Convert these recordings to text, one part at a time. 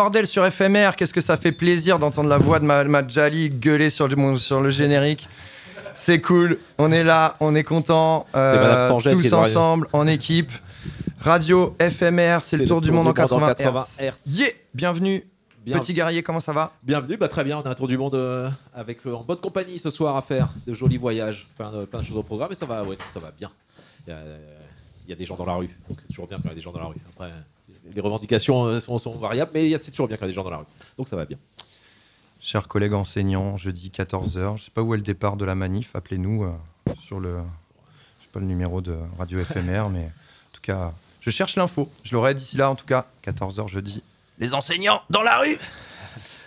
Bordel, sur FMR. Qu'est-ce que ça fait plaisir d'entendre la voix de ma, Jali gueuler sur le, sur le générique. C'est cool, on est là, on est content, euh, tous ensemble, en équipe. Radio FMR, c'est le, tour du monde en 80, Hz. Yeah bienvenue. Petit guerrier, comment ça va? Bienvenue, bah très bien, on a un tour du monde euh, avec euh, en bonne compagnie ce soir à faire, de jolis voyages, plein de, plein de choses au programme et ça va, ouais, ça va bien. Il y, a, des gens dans la rue, donc c'est toujours bien quand il y a des gens dans la rue. Après, les revendications euh, sont, variables, mais c'est toujours bien qu'il y a des gens dans la rue. Donc ça va bien. Chers collègues enseignants, jeudi 14h, je ne sais pas où est le départ de la manif, appelez-nous euh, sur le, je sais pas le numéro de Radio FMR, mais en tout cas, je cherche l'info. Je l'aurai d'ici là, en tout cas, 14h jeudi. Les enseignants dans la rue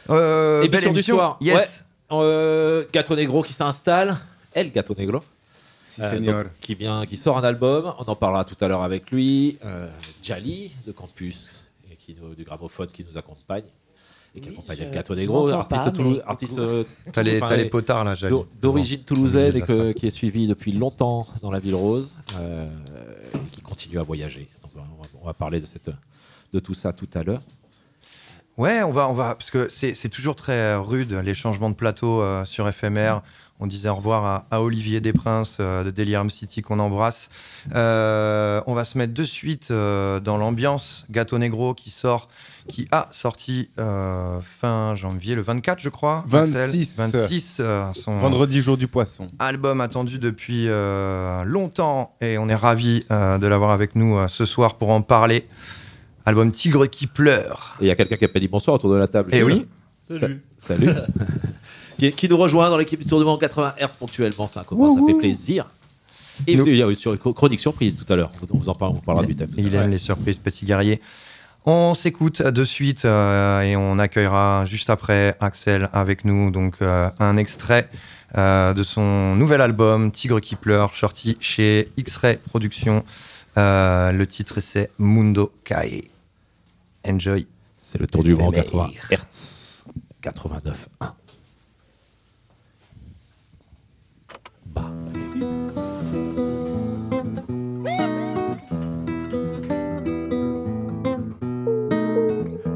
euh, Belle émission du soir. Yes. Euh, Gato Negro qui s'installe. Elle, Gato Negro. Euh, qui, vient, qui sort un album, on en parlera tout à l'heure avec lui. Euh, Jali de Campus, et qui du gramophone qui nous accompagne et qui accompagne le Gâteau Negro, artiste, artiste euh, T'as les, les, potards là, Jali. D'origine toulousaine et qui est suivi depuis longtemps dans la ville rose, euh, et qui continue à voyager. on, va, parler de, cette, de tout ça tout à l'heure. Ouais, on va, on va, parce que c'est toujours très rude les changements de plateau sur FMR. On disait au revoir à, Olivier Desprinces euh, de Delirium City qu'on embrasse. Euh, on va se mettre de suite euh, dans l'ambiance Gâteau Negro qui sort, qui a sorti fin janvier, le 24 je crois. 26. 26 son Vendredi jour du poisson. Album attendu depuis longtemps et on est ravi de l'avoir avec nous ce soir pour en parler. Album Tigre qui pleure. Et il y a quelqu'un qui a pas dit bonsoir autour de la table. Eh oui. Salut. salut. qui, nous rejoint dans l'équipe du Tour du Monde 80 Hz ponctuellement. Ça, ça fait plaisir. Et il y a eu sur chronique surprise tout à l'heure. On vous en parle, on parlera du thème. Il aime les surprises, petit guerrier. On s'écoute de suite euh, et on accueillera juste après Axel avec nous. Donc euh, un extrait euh, de son nouvel album Tigre qui pleure, sorti chez X-Ray Productions. le titre c'est Mundo Kai. Enjoy. C'est le tour du monde 80 Hz 89.1.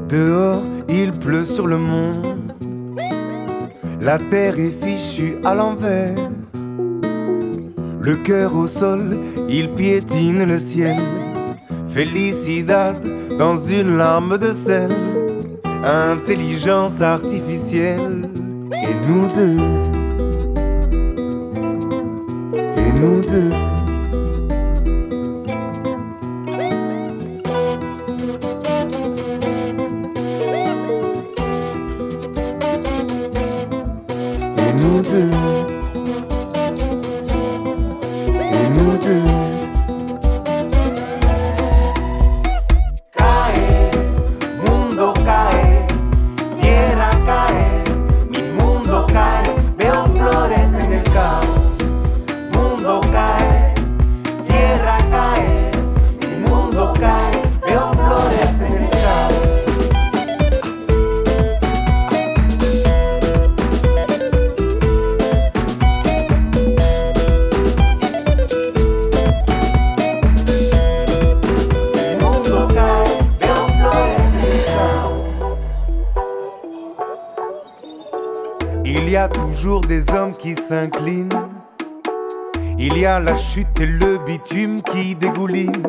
Dehors, il pleut sur le monde. La terre est fichue à l'envers. Le cœur au sol, il piétine le ciel. Felicidad dans une larme de sel. Intelligence artificielle. Et nous deux. Et nous chute et le bitume qui dégouline.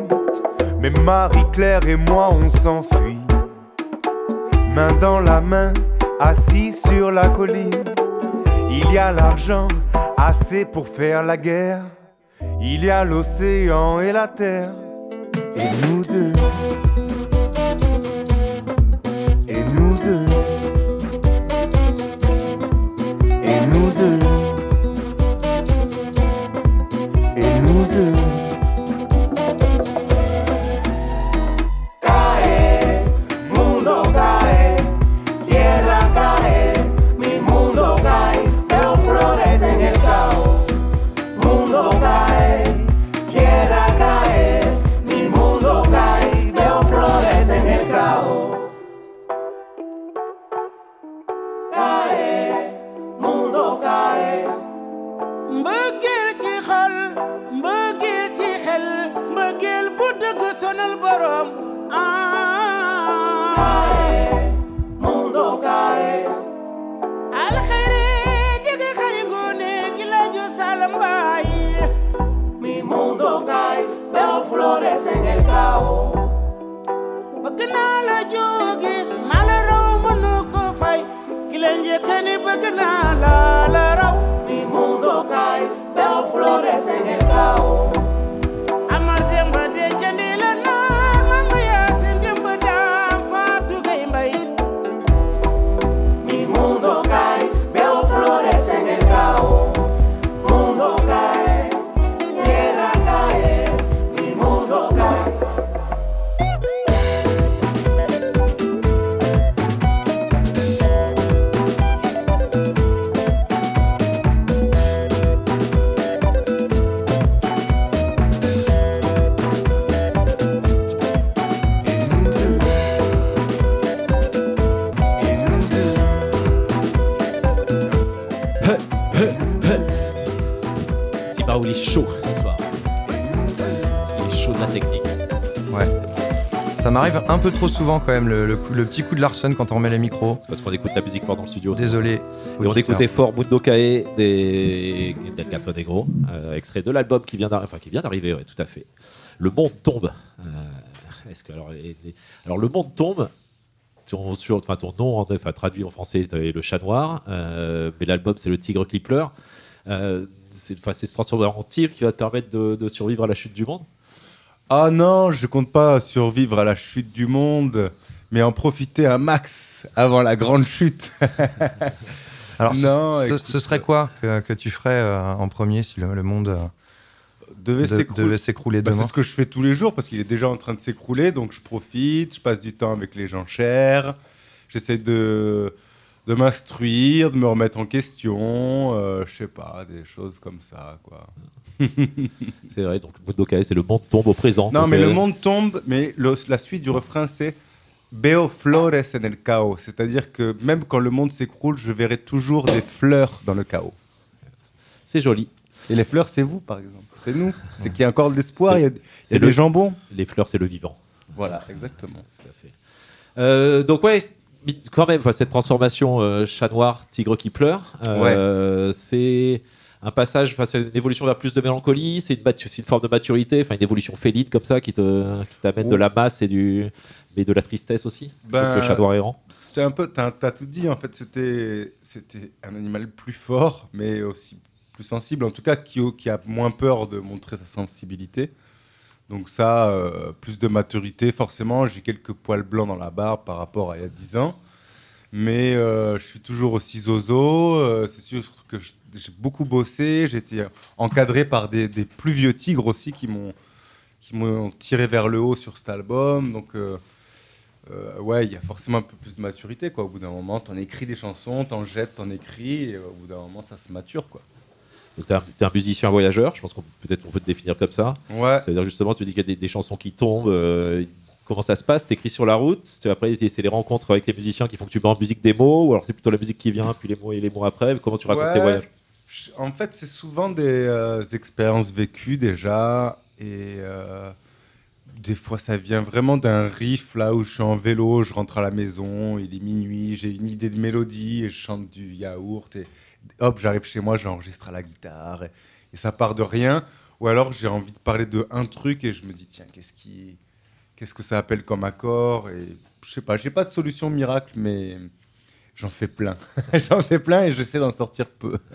Mais Marie-Claire et moi, on s'enfuit. Main dans la main, assis sur la colline. Il y a l'argent, assez pour faire la guerre. Il y a l'océan et la terre. Et nous deux. Un peu trop souvent quand même le, petit coup de Larson quand on remet les micros. C'est parce qu'on écoute la musique fort dans le studio. Désolé. Et on écoutait fort Mundo Kae des Del Gato Negro, euh, extrait de l'album qui vient d'arriver, ouais, tout à fait. Le monde tombe. Euh, est-ce que alors, alors le monde tombe. Ton, sur, enfin, ton nom, enfin, traduit en français, le chat noir, euh, mais l'album c'est le tigre qui pleure. C'est se transformer en tigre qui va te permettre de survivre à la chute du monde. Ah non, je compte pas survivre à la chute du monde, mais en profiter un max avant la grande chute. Alors, non, ce, serait quoi que, tu ferais euh, en premier si le, monde euh, devait s'écrouler? bah, demain C'est ce que je fais tous les jours parce qu'il est déjà en train de s'écrouler, donc je profite, je passe du temps avec les gens chers, j'essaie de, de m'instruire, de me remettre en question, euh, je sais pas, des choses comme ça, quoi. c'est vrai, donc Mundo c'est le monde tombe au présent. Non, mais le monde tombe, mais la suite du refrain, c'est Beo flores en el chaos. C'est-à-dire que même quand le monde s'écroule, je verrai toujours des fleurs dans le chaos. C'est joli. Et les fleurs, c'est vous, par exemple. C'est nous. C'est qu'il y a encore de l'espoir, il y a, il y a des jambons. Les fleurs, c'est le vivant. Voilà, exactement. Tout à fait. Euh, donc, ouais, quand même, cette transformation euh, chat noir, tigre qui pleure, euh, c'est un passage, c'est une évolution vers plus de mélancolie, c'est une, une, forme de maturité, enfin une évolution féline comme ça qui te qui t'amène de la masse et du mais de la tristesse aussi. Ben, le chat noir errant. C'était un peu, t'as as tout dit en fait. C'était c'était un animal plus fort, mais aussi plus sensible, en tout cas qui, qui a moins peur de montrer sa sensibilité. Donc ça, euh, plus de maturité, forcément, j'ai quelques poils blancs dans la barbe par rapport à il y a 10 ans. Mais euh, je suis toujours aussi zozo. Euh, c'est sûr que j'ai beaucoup bossé. J'ai été encadré par des, plus vieux tigres aussi qui m'ont tiré vers le haut sur cet album. Donc ouais, il y a forcément un peu plus de maturité quoi. Au bout d'un moment, t'en écris des chansons, t'en jettes, t'en écris, et au bout d'un moment, ça se mature quoi. Tu es, un musicien voyageur, je pense qu'on peut-être on peut te définir comme ça. Ouais. C'est-à-dire justement, tu dis qu'il y a des, chansons qui tombent, comment ça se passe? T'écris sur la route? Après, c'est les rencontres avec les musiciens qui font que tu mets en musique des mots Ou alors c'est plutôt la musique qui vient, puis les mots et les mots après? Comment tu racontes tes voyages? En fait, c'est souvent des euh, expériences vécues déjà. Et euh, des fois, ça vient vraiment d'un riff là où je suis en vélo, je rentre à la maison, il est minuit, j'ai une idée de mélodie et je chante du yaourt. Et, hop, j'arrive chez moi, j'enregistre à la guitare et, ça part de rien. Ou alors j'ai envie de parler de un truc et je me dis tiens, qu'est-ce qui, qu'est-ce que ça appelle comme accord Et je sais pas, j'ai pas de solution miracle, mais j'en fais plein. j'en fais plein et j'essaie d'en sortir peu.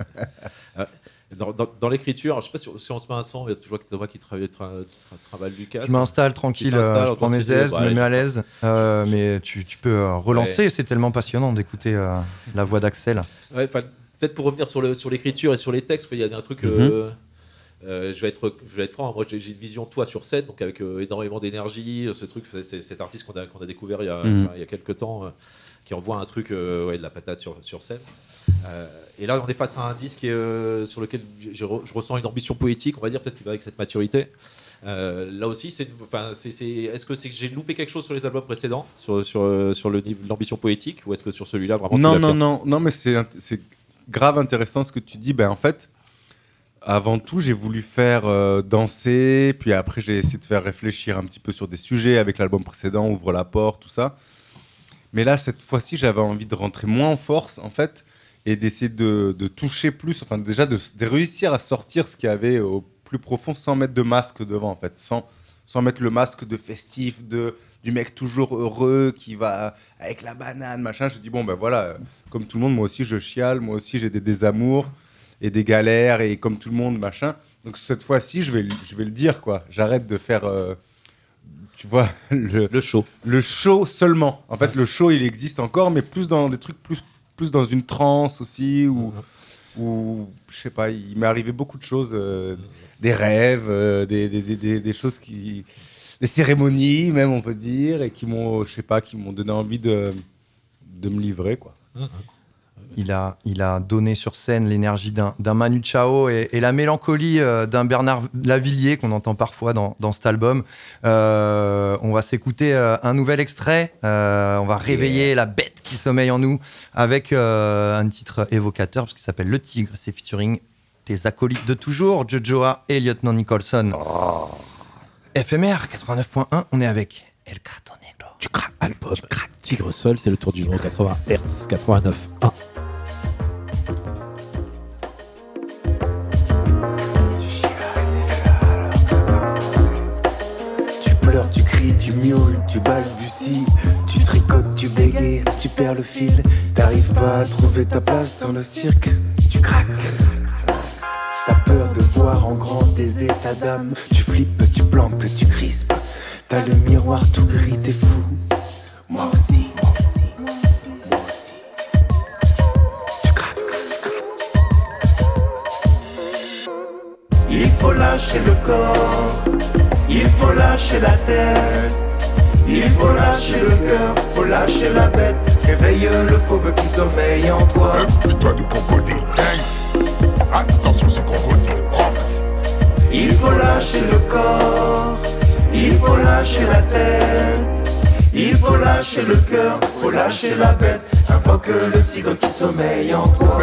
Ah, dans, l'écriture, je sais pas si, on se met un son, tu vois que Thomas qui travaille, travaille Lucas. Je m'installe tranquille, euh, je prends mes aises, je me mets à l'aise. Euh, mais tu, tu peux euh, relancer, c'est tellement passionnant d'écouter la voix d'Axel. Ouais, Peut-être pour revenir sur l'écriture sur et sur les textes, il y a un truc. Mhm. je, vais être, je vais être franc, moi j'ai une vision toi sur scène, donc avec énormément d'énergie. Ce truc, c'est cet artiste qu'on a, qu'on a découvert il y a, mhm. il y a quelques temps, qui envoie un truc, ouais, de la patate sur, sur scène. Euh, et là, on est face à un disque euh, sur lequel je, ressens une ambition poétique, on va dire, peut-être qu'il va avec cette maturité. Euh, là aussi, c'est, enfin, c'est, est-ce que c'est que j'ai loupé quelque chose sur les albums précédents, sur, sur, sur le l'ambition poétique, ou est-ce que sur celui-là vraiment Non, non, non, non, mais c'est, c'est grave intéressant ce que tu dis. Ben en fait, avant tout, j'ai voulu faire danser, puis après j'ai essayé de faire réfléchir un petit peu sur des sujets avec l'album précédent, Ouvre la porte, tout ça. Mais là, cette fois-ci, j'avais envie de rentrer moins en force, en fait et d'essayer de, toucher plus, enfin déjà de, réussir à sortir ce qu'il y avait au plus profond sans mettre de masque devant en fait, sans, sans mettre le masque de festif, de, du mec toujours heureux qui va avec la banane, machin. Je dis bon ben voilà, comme tout le monde, moi aussi je chiale, moi aussi j'ai des désamours et des galères et comme tout le monde, machin. Donc cette fois-ci, je vais, je vais le dire quoi. J'arrête de faire... Euh, tu vois, le, le, show. Le show seulement. En fait, le show, il existe encore, mais plus dans des trucs plus plus dans une transe aussi, ou, ou je sais pas, il m'est arrivé beaucoup de choses, euh, des rêves, euh, des, des, des, choses qui. des cérémonies, même, on peut dire, et qui m'ont, je sais pas, qui m'ont donné envie de, de me livrer, quoi. Il a, il a donné sur scène l'énergie d'un Manu Chao et, la mélancolie euh, d'un Bernard Lavillier qu'on entend parfois dans, dans cet album. Euh, on va s'écouter euh, un nouvel extrait. on va réveiller la bête qui sommeille en nous avec un titre évocateur parce qu'il s'appelle Le Tigre. C'est featuring tes acolytes de toujours, Jojoa et Lieutenant Nicholson. Oh. FMR 89.1, on est avec El Gato Negro. Tu craques, album. Tigre seul, c'est le tour du monde 80 Hz 89.1. tu cries, tu miaules, tu balbuties, tu tricotes, tu bégayes, tu perds le fil, t'arrives pas à trouver ta place dans le cirque, tu craques. T'as peur de voir en grand tes états d'âme, tu flippes, tu planques, tu crispes, t'as le miroir tout gris, t'es fou. Moi aussi, moi aussi, Tu craques. Il faut lâcher le corps il faut lâcher la tête, il faut lâcher le cœur, faut lâcher la bête. Réveille le fauve qui sommeille en toi. Fais-toi du crocodile, Attention, ce crocodile. Il faut lâcher le corps, il faut lâcher la tête. Il faut lâcher le cœur, faut lâcher la bête. Invoque le tigre qui sommeille en toi.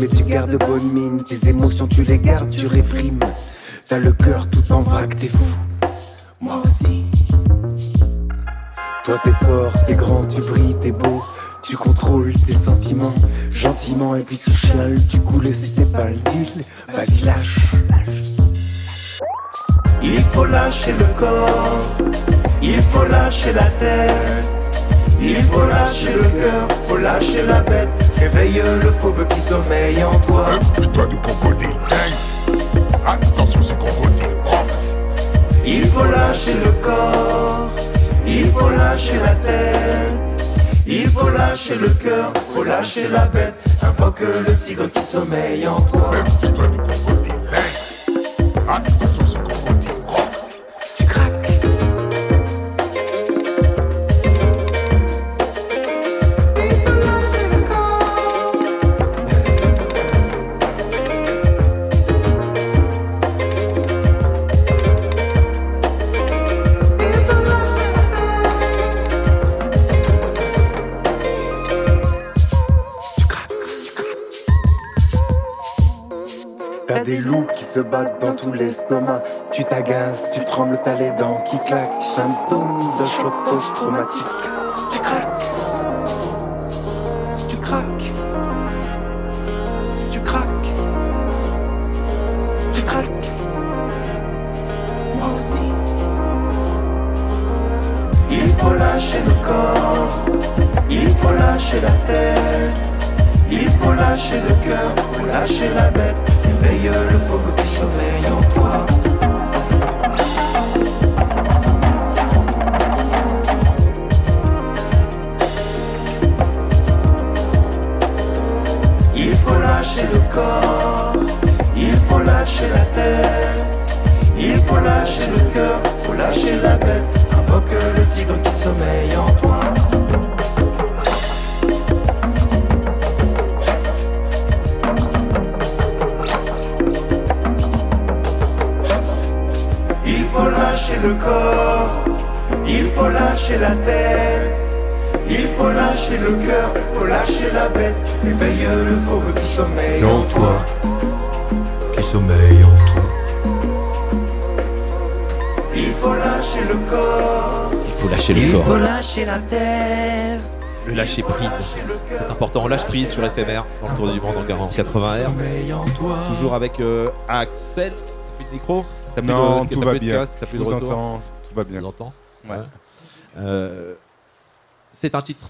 Mais tu gardes bonne mine. Tes émotions, tu les gardes, tu réprimes. T'as le cœur tout en vrac, t'es fou. Moi aussi. Toi, t'es fort, t'es grand, tu brilles, t'es beau. Tu contrôles tes sentiments gentiment et puis tu chiales, tu coules si t'es pas le deal. Vas-y, lâche. Il faut lâcher le corps, il faut lâcher la tête. Il faut lâcher le cœur, faut lâcher la bête. Réveille le fauve qui sommeille en toi. Fais-toi du crocodile, Attention, ce crocodile, Il faut lâcher le corps, il faut lâcher la tête. Il faut lâcher le cœur, faut lâcher la bête. Invoque le tigre qui sommeille en toi. Fais-toi du crocodile, Attention, se dans tout l'estomac. Tu t'agaces, tu trembles, t'as les dents qui claquent. Symptômes de choc post-traumatique. Tu craques. Tu craques. Tu craques. Tu craques. Moi aussi. Il faut lâcher le corps. Il faut lâcher la tête. Il faut lâcher le cœur. Faut lâcher la bête. Éveille le fauve Il faut lâcher le corps, il faut lâcher la tête, il faut lâcher le cœur, faut lâcher la bête, invoque le tigre qui sommeille en toi. Le corps, il faut lâcher la tête, il faut lâcher le cœur, faut lâcher la bête, éveille le fauve qui sommeille en toi. Qui sommeille en toi. Il faut lâcher le corps, Il faut lâcher le il corps. faut lâcher la terre. Le lâcher prise. C'est important, on lâche prise sur l'éphémère dans le tour du monde en 80 R. Toujours avec euh, Axel. T'as plus de micro T'as plus Non, de, tout t'as va plus de bien. casque, T'as plus Je de vous retour entends, tout va bien. entends Ouais. Euh, c'est un titre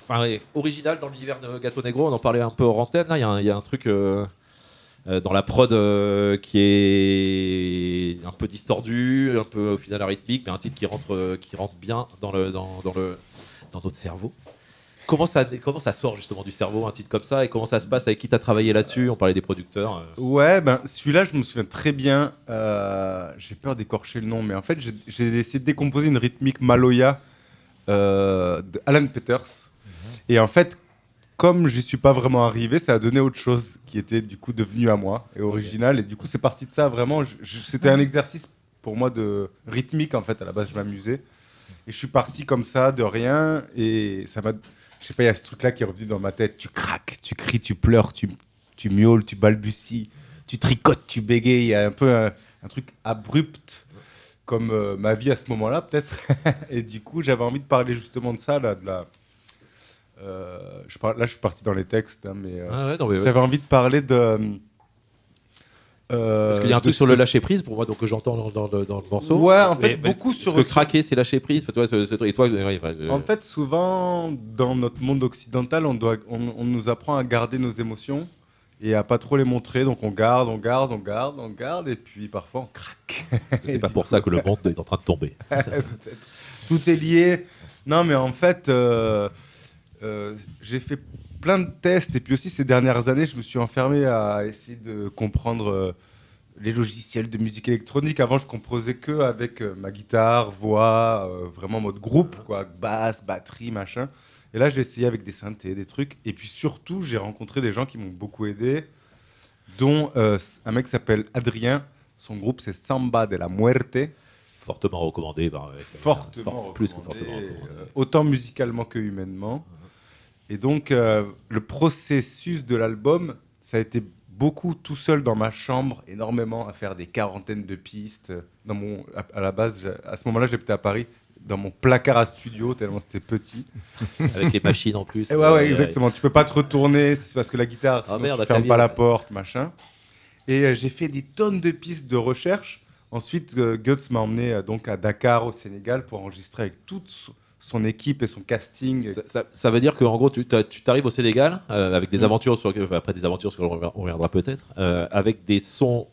original dans l'univers de Gato Negro. On en parlait un peu hors antenne. là. Il y, a un- il y a un truc euh, euh, dans la prod euh, qui est un peu distordu, un peu au final arythmique, mais un titre qui rentre, euh, qui rentre bien dans, le, dans, dans le, dans notre cerveau. Comment ça, comment ça sort justement du cerveau un titre comme ça et comment ça se passe avec qui t'as travaillé là-dessus? On parlait des producteurs. euh. Ouais, ben celui-là, je me souviens très bien. euh, j'ai peur d'écorcher le nom, mais en fait, j'ai- essayé de décomposer une rythmique Maloya euh, de Alan Peters. Et en fait, comme j'y suis pas vraiment arrivé, ça a donné autre chose qui était du coup devenu à moi et original. Et du coup, c'est parti de ça vraiment. C'était un exercice pour moi de rythmique en fait. À la base, je m'amusais. Et je suis parti comme ça, de rien. Et ça m'a. Je sais pas, il y a ce truc-là qui est revenu dans ma tête. Tu craques, tu cries, tu pleures, tu, tu miaules, tu balbuties, tu tricotes, tu bégayes. Il y a un peu un, un truc abrupt, comme euh, ma vie à ce moment-là, peut-être. Et du coup, j'avais envie de parler justement de ça, là, de la. euh, je par- Là, je suis parti dans les textes, hein, mais euh, Ah ouais, non, mais ouais. j'avais envie de parler de. Euh, Parce qu'il y a un truc sur le lâcher prise pour moi, donc que j'entends dans, dans le- dans le morceau. Ouais, en fait, beaucoup parce sur- que craquer, c'est lâcher prise. Enfin, toi, ce- ce truc- et toi, ouais, enfin, En fait, souvent, dans notre monde occidental, on, doit, on, on nous apprend à garder nos émotions et à pas trop les montrer. Donc on garde, on garde, on garde, on garde, et puis parfois on craque. c'est pas pour ça que le monde est en train de tomber. Tout est lié. Non, mais en fait, euh, euh, j'ai fait plein de tests, et puis aussi ces dernières années, je me suis enfermé à essayer de comprendre euh, les logiciels de musique électronique. Avant, je composais que avec euh, ma guitare, voix, euh, vraiment en mode groupe, quoi, basse, batterie, machin. Et là, j'ai essayé avec des synthés, des trucs. Et puis surtout, j'ai rencontré des gens qui m'ont beaucoup aidé, dont un mec qui s'appelle Adrien. Son groupe, c'est Samba de la Muerte. Fortement recommandé. Avec- Fortement fort- plus que fortement recommandé. euh, autant musicalement que humainement. Et donc, euh, le processus de l'album, ça a été beaucoup tout seul dans ma chambre, énormément à faire des quarantaines de pistes. Dans mon, à, à la base, à ce moment-là, j'étais à Paris, dans mon placard à studio, tellement c'était petit. Avec les machines en plus. Et ouais, ouais, exactement. Tu peux pas te retourner, c'est parce que la guitare, Ah sinon merde, tu à fermes pas la porte, machin. Et euh, j'ai fait des tonnes de pistes de recherche. Ensuite, euh, Guts m'a emmené euh, donc à Dakar, au Sénégal, pour enregistrer avec toute son équipe et son casting. Ça, ça- ça veut dire qu'en gros, tu t'arrives au Sénégal euh, avec des Mm. aventures, sur, enfin, après des aventures sur lesquelles on reviendra peut-être, euh, avec des sons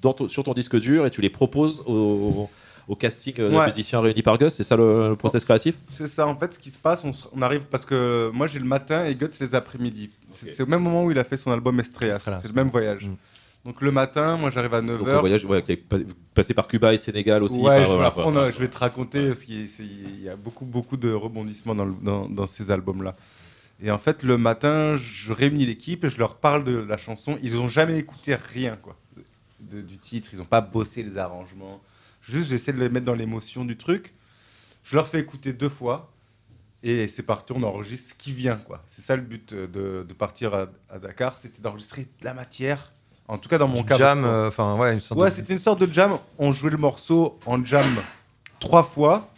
dans ton- sur ton disque dur et tu les proposes au, au casting euh, de Ouais. musiciens réunis par Gus. C'est ça le, le process créatif? C'est ça, en fait, ce qui se passe, on, arrive parce que moi j'ai le matin et Guts les après-midi. C'est c'est au même moment où il a fait son album. Estrellas. C'est le même voyage. Mm. Donc le matin, moi j'arrive à Donc un 9h. voyage ouais, passé par Cuba et Sénégal aussi. Ouais, enfin, je, vais voilà, voilà. je vais te raconter parce qu'il y a beaucoup, beaucoup de rebondissements dans, le- dans- dans ces albums-là. Et en fait, le matin, je réunis l'équipe et je leur parle de la chanson. Ils n'ont jamais écouté rien quoi, de- du titre. Ils n'ont pas bossé les arrangements. Juste, j'essaie de les mettre dans l'émotion du truc. Je leur fais écouter deux fois. Et c'est parti, on enregistre ce qui vient. quoi. C'est ça le but euh, de, de partir à, à Dakar, c'était d'enregistrer de la matière En tout cas, dans mon cas. Jam, enfin, ouais, une sorte ouais, c'était une sorte de jam. On jouait le morceau en jam trois fois,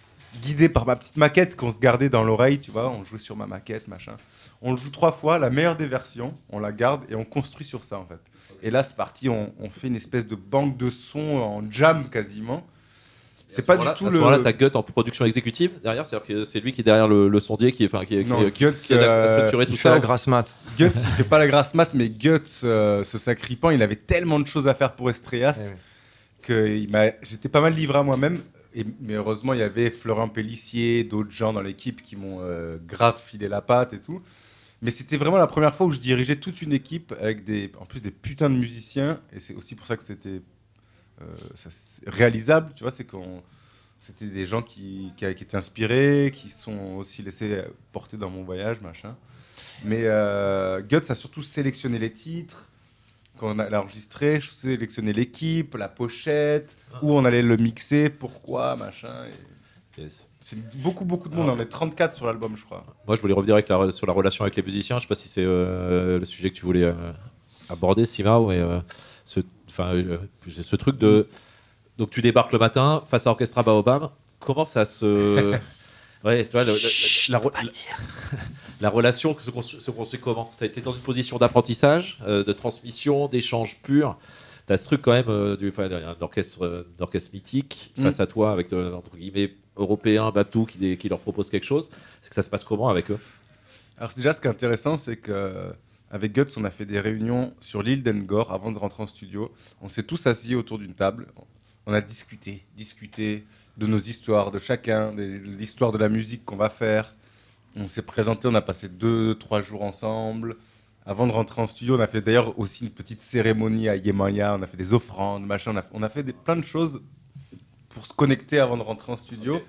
guidé par ma petite maquette qu'on se gardait dans l'oreille, tu vois. On jouait sur ma maquette, machin. On le joue trois fois, la meilleure des versions, on la garde et on construit sur ça, en fait. Et là, c'est parti, on, on fait une espèce de banque de sons en jam quasiment. C'est pas du tout le. À ce t'as Gut en production exécutive derrière, c'est-à-dire que c'est lui qui est derrière le, le sondier, qui, enfin, qui, non, qui, Guts, qui a euh, structuré tout fait la grasse mat. Guts, il fait pas la grasse mat, mais Guts, euh, ce sacripant, il avait tellement de choses à faire pour Estrellas Eh que j'étais pas mal livré à moi-même. Et, mais heureusement, il y avait Florent Pellissier, d'autres gens dans l'équipe qui m'ont euh, grave filé la patte et tout. Mais c'était vraiment la première fois où je dirigeais toute une équipe avec des, en plus des putains de musiciens. Et c'est aussi pour ça que c'était ça, c'est réalisable, tu vois, c'est qu'on c'était des gens qui, qui, qui étaient inspirés, qui sont aussi laissés porter dans mon voyage, machin. Mais euh, Guts a surtout sélectionné les titres. Quand on a enregistré, je sélectionnais l'équipe, la pochette, où on allait le mixer, pourquoi, machin. et Yes. C'est beaucoup, beaucoup de monde. On est 34 sur l'album, je crois. Moi, je voulais revenir avec la, sur la relation avec les musiciens. Je sais pas si c'est euh, le sujet que tu voulais euh, aborder, Sima, mais euh, ce, enfin, euh, ce truc de. Donc, tu débarques le matin face à Orchestra Baobab. Comment ça se. Ouais, tu vois, le- la, la- la relation se construit, se construit comment? Tu as été dans une position d'apprentissage, euh, de transmission, d'échange pur. Tu as ce truc quand même euh, du, enfin, d'un orchestre, euh, d'orchestre mythique Mm. face à toi, avec euh, entre guillemets européens, Babtou, qui, qui leur propose quelque chose. C'est que ça se passe comment avec eux? Alors déjà, ce qui est intéressant, c'est que avec Guts, on a fait des réunions sur l'île d'Engor avant de rentrer en studio. On s'est tous assis autour d'une table. On a discuté, discuté de nos histoires, de chacun, de l'histoire de la musique qu'on va faire. On s'est présenté, on a passé deux, trois jours ensemble. Avant de rentrer en studio, on a fait d'ailleurs aussi une petite cérémonie à Yemaya. On a fait des offrandes, machin. On a, fait des, plein de choses pour se connecter avant de rentrer en studio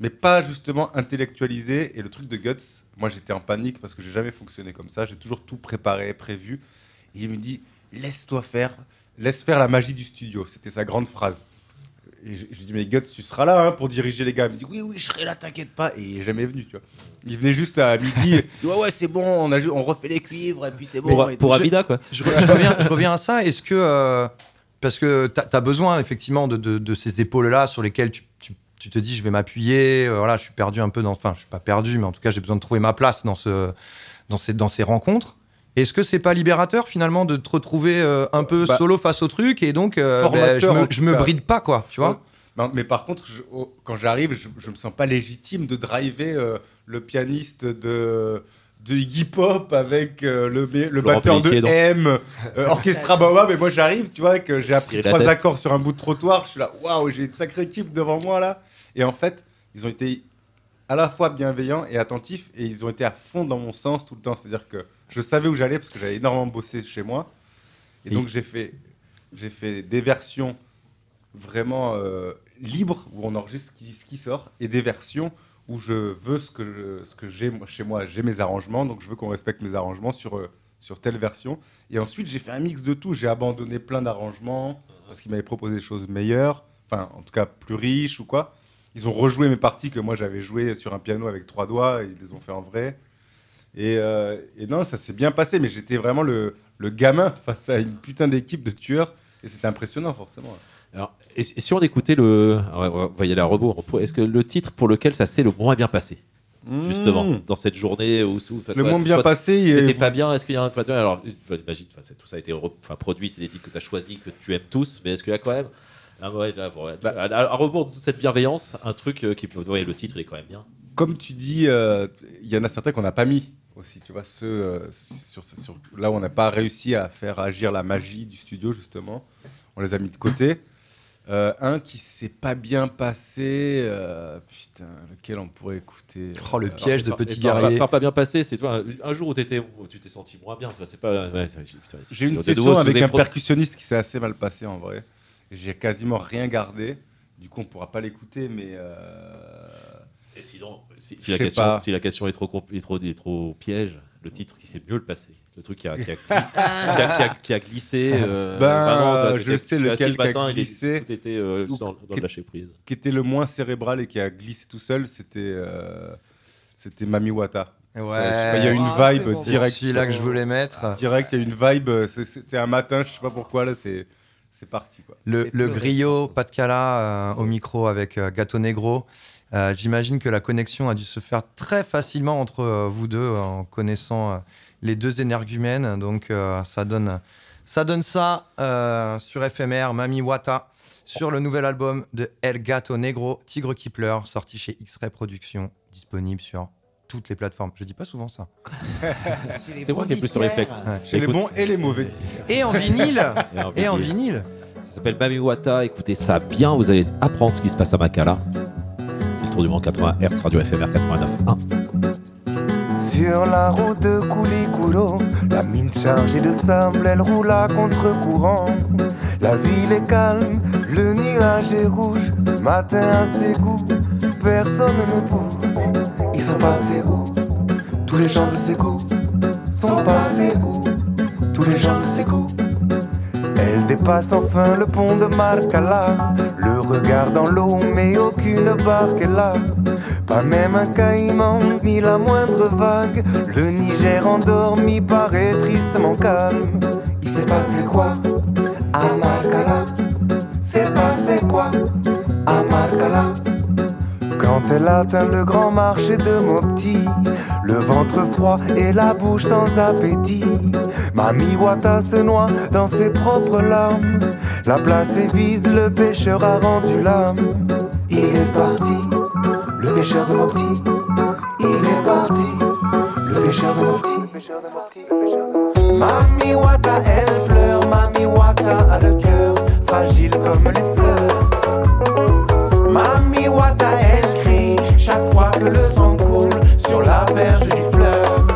mais pas justement intellectualisé. Et le truc de Guts, moi j'étais en panique parce que j'ai jamais fonctionné comme ça. J'ai toujours tout préparé, prévu. Et il me dit laisse-toi faire, laisse faire la magie du studio. C'était sa grande phrase. Et je, lui dis mais Guts, tu seras là hein, pour diriger les gars. Il me dit oui oui je serai là, t'inquiète pas. Et il est jamais venu, tu vois. Il venait juste à midi. ouais ouais c'est bon, on a on refait les cuivres et puis c'est bon. Pour, pour. Abida, quoi. Je, re- je reviens, je reviens à ça. Est-ce que. euh, parce que tu as, besoin effectivement de, de- de ces épaules-là sur lesquelles tu, tu- tu te dis je vais m'appuyer. euh, voilà, je suis perdu un peu dans. Enfin, je suis pas perdu, mais en tout cas, j'ai besoin de trouver ma place dans, ce, dans, ces, dans ces rencontres. Est-ce que c'est pas libérateur finalement de te retrouver euh, un peu Bah, solo face au truc et donc euh, ben, je, me, je me bride pas quoi, tu vois? Non, mais par contre, je- oh, quand j'arrive, je, je me sens pas légitime de driver euh, le pianiste de, de Iggy Pop avec euh, le, le batteur de donc. M, euh, Orchestra Baobab. Mais moi, j'arrive, tu vois, que j'ai appris trois accords sur un bout de trottoir. Je suis là, waouh, j'ai une sacrée équipe devant moi là. Et en fait, ils ont été à la fois bienveillants et attentifs et ils ont été à fond dans mon sens tout le temps. C'est-à-dire que je savais où j'allais parce que j'avais énormément bossé chez moi. Et Et- donc, j'ai fait, j'ai fait des versions vraiment euh, libres où on enregistre ce qui, ce qui sort et des versions où je veux ce que, je- ce que j'ai chez moi. J'ai mes arrangements, donc je veux qu'on respecte mes arrangements sur, euh, sur telle version. Et ensuite, j'ai fait un mix de tout. J'ai abandonné plein d'arrangements parce qu'ils m'avaient proposé des choses meilleures, enfin, en tout cas plus riches ou quoi. Ils ont rejoué mes parties que moi j'avais jouées sur un piano avec trois doigts, et ils les ont fait en vrai. Et, euh, et non, ça s'est bien passé, mais j'étais vraiment le, le gamin face à une putain d'équipe de tueurs, et c'était impressionnant forcément. Alors, et, et si on écoutait le. on va y aller à rebours. Est-ce que le titre pour lequel ça s'est le moins bien passé, justement, Mmh. dans cette journée où. où Le moins bien soit passé, C'était est- pas bien. Est-ce qu'il y a un. Alors, imagine, tout ça a été produit, c'est des titres que tu as choisis, que tu aimes tous, mais est-ce qu'il y a quand même. Ah ouais, là, bon, ouais, Bah- à, à- à rebours de toute cette bienveillance, un truc euh, qui peut. Ouais, le titre il est quand même bien. comme tu dis, euh, il y en a certains qu'on n'a pas mis aussi, tu vois, ceux euh, sur, sur- là où on n'a pas réussi à faire agir la magie du studio, justement, on les a mis de côté. Euh, un qui s'est pas bien passé, euh, putain, lequel on pourrait écouter Oh, le piège de petit guerrier. pas bien passé, c'est toi. Un jour où, t'étais- où tu t'es senti moins bien, tu vois, c'est pas. ouais, J'ai eu une session avec un percussionniste qui s'est assez mal passé en vrai. J'ai quasiment rien gardé. Du coup, on pourra pas l'écouter, mais euh, Et sinon, si, la question, pas. si la question est trop, compl- est trop, est trop piège, le titre qui sait mieux le passer. Le truc qui a, qui a, glissé, qui a- qui a- qui a glissé, euh, Ben, je sais lequel le qui a matin, il est- glissé. Tout était euh, Ou- dans, dans le lâcher prise. qui était le moins cérébral et qui a glissé tout seul, c'était euh, c'était Mami Wata. Ouais. Il y a une ah, vibe bon. direct. Celui-là que je voulais mettre. Direct, il y a une vibe. C'est un matin, je sais pas pourquoi là, c'est c'est parti quoi. Le, le griot, pas de cala au micro avec euh, Gâteau Negro. Euh, j'imagine que la connexion a dû se faire très facilement entre euh, vous deux en connaissant les deux énergumènes. Donc ça donne ça donne ça sur FMR, Mami Wata, sur le nouvel album de El Gato Negro, Tigre qui pleure, sorti chez X-Ray Productions, disponible sur toutes les plateformes. Je dis pas souvent ça. C'est moi qui ai plus sur réflexe. Chez les bons et les mauvais. Et en vinyle. et en vinyle. Ça s'appelle Mami Wata. Écoutez ça bien, vous allez apprendre ce qui se passe à Makala. C'est le tour du monde 80 Hz, Radio FMR 89.1. Sur la route de Koulikuro, la mine chargée de sable, elle roule à contre-courant. La ville est calme, le nuage est rouge. Ce matin à ses goûts, personne ne bouge. Sont passés où Tous les gens de goûts sont passés où Tous les gens de goûts. Elle dépasse enfin le pont de Marcala, le regard dans l'eau, mais aucune barque est là. Pas même un caïman, ni la moindre vague. Le Niger endormi paraît tristement calme. Il s'est passé quoi à Marcala? C'est passé quoi à Marcala? Quand elle atteint le grand marché de Mopti, le ventre froid et la bouche sans appétit, Mami Wata se noie dans ses propres larmes. La place est vide, le pêcheur a rendu l'âme. Il est parti, le pêcheur de Mopti. Il est parti, le pêcheur de Mopti. Mami Wata, elle pleure, Mami Wata a le cœur fragile comme les fleurs. Mami que le sang coule sur la berge du fleuve.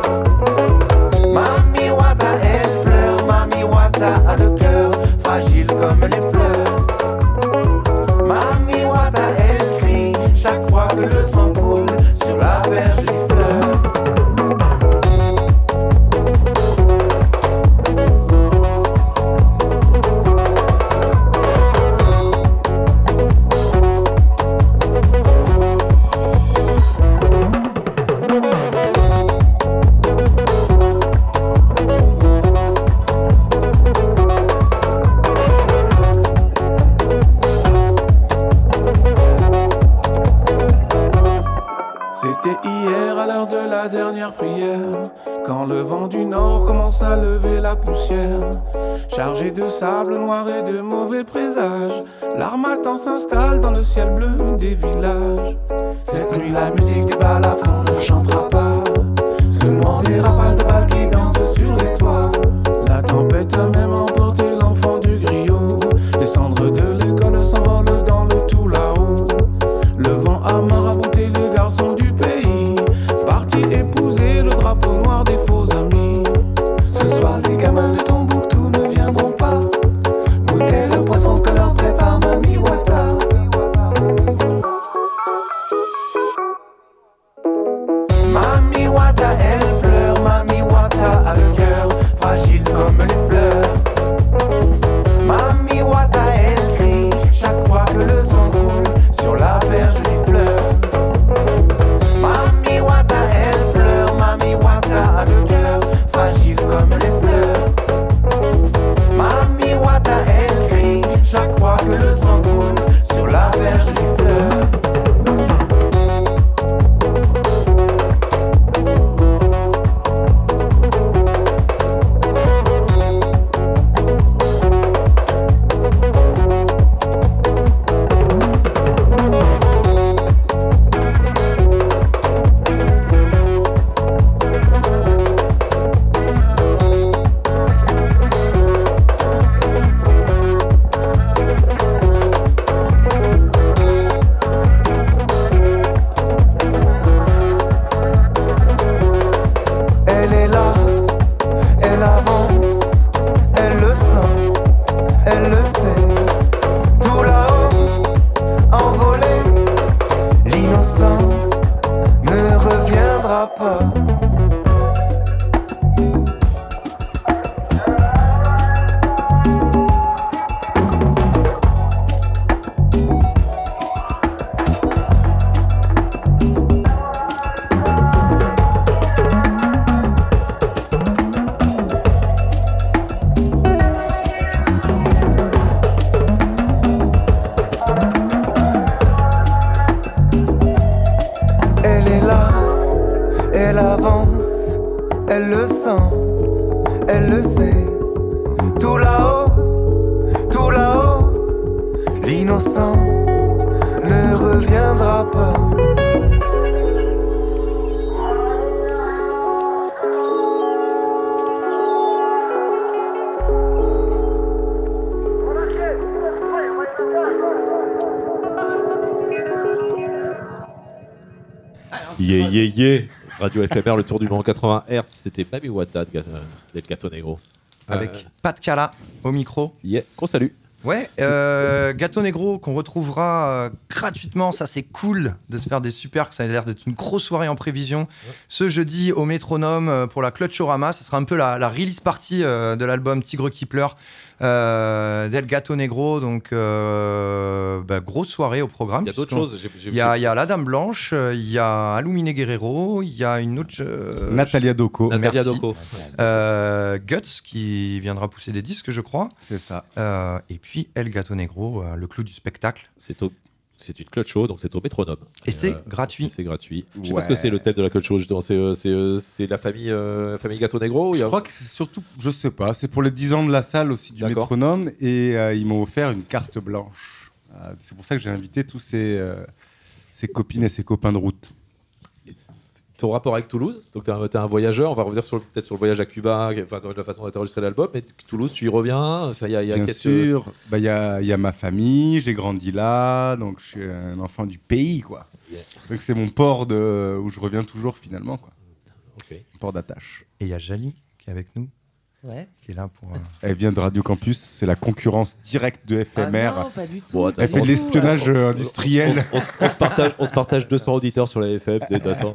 Mami Wata, elle pleure, Mami Wata a le cœur fragile comme les fleurs. Sable noir et de mauvais présages. L'armatan s'installe dans le ciel bleu des villages. Cette nuit, la musique du balafon FMR, le tour du monde 80 Hz. C'était Baby Wata d'El Gato Negro. Avec euh, Pat Cala au micro. Yeah, gros salut. Ouais, euh, Gâteau Negro qu'on retrouvera euh, gratuitement, ça c'est cool de se faire des super, ça a l'air d'être une grosse soirée en prévision. Ce jeudi au Métronome euh, pour la Clutchorama, ce sera un peu la, la release party de l'album Tigre qui pleure euh, Del Gato Negro, donc euh, bah, grosse soirée au programme. Il y a d'autres choses. Il y, a, y a La Dame Blanche, euh, il y a Alumine Guerrero, il y a une autre. Natalia Doko. Natalia Doko. Guts qui viendra pousser des disques, je crois. C'est ça. et puis El Gato Negro, le clou du spectacle. C'est une clutch show, donc c'est au métronome. Et c'est euh, gratuit. C'est gratuit. Je sais pas ce que c'est le thème de la clutch show, justement. C'est, euh, euh, la famille, famille Gâteau Negro Je crois que c'est surtout, je sais pas, c'est pour les 10 ans de la salle aussi du métronome et ils m'ont offert une carte blanche. C'est pour ça que j'ai invité tous ces, ces copines et ces copains de route ton rapport avec Toulouse. Donc, tu es, un voyageur. On va revenir peut-être sur le voyage à Cuba, enfin, la façon dont tu l'album. Mais Toulouse, tu y reviens ça, y a, y a Bien sûr. Bah, il y, a, y, a, ma famille, j'ai grandi là. Donc, je suis un enfant du pays. quoi. Donc, c'est mon port de, où je reviens toujours finalement. Quoi. Port d'attache. Et il y a Jali qui est avec nous? Qui est là pour. Euh, Elle vient de Radio Campus, c'est la concurrence directe de FMR. Ah non, pas du tout. Elle fait de l'espionnage euh, industriel. On, se partage, on se partage 200 auditeurs sur la FM, de toute façon.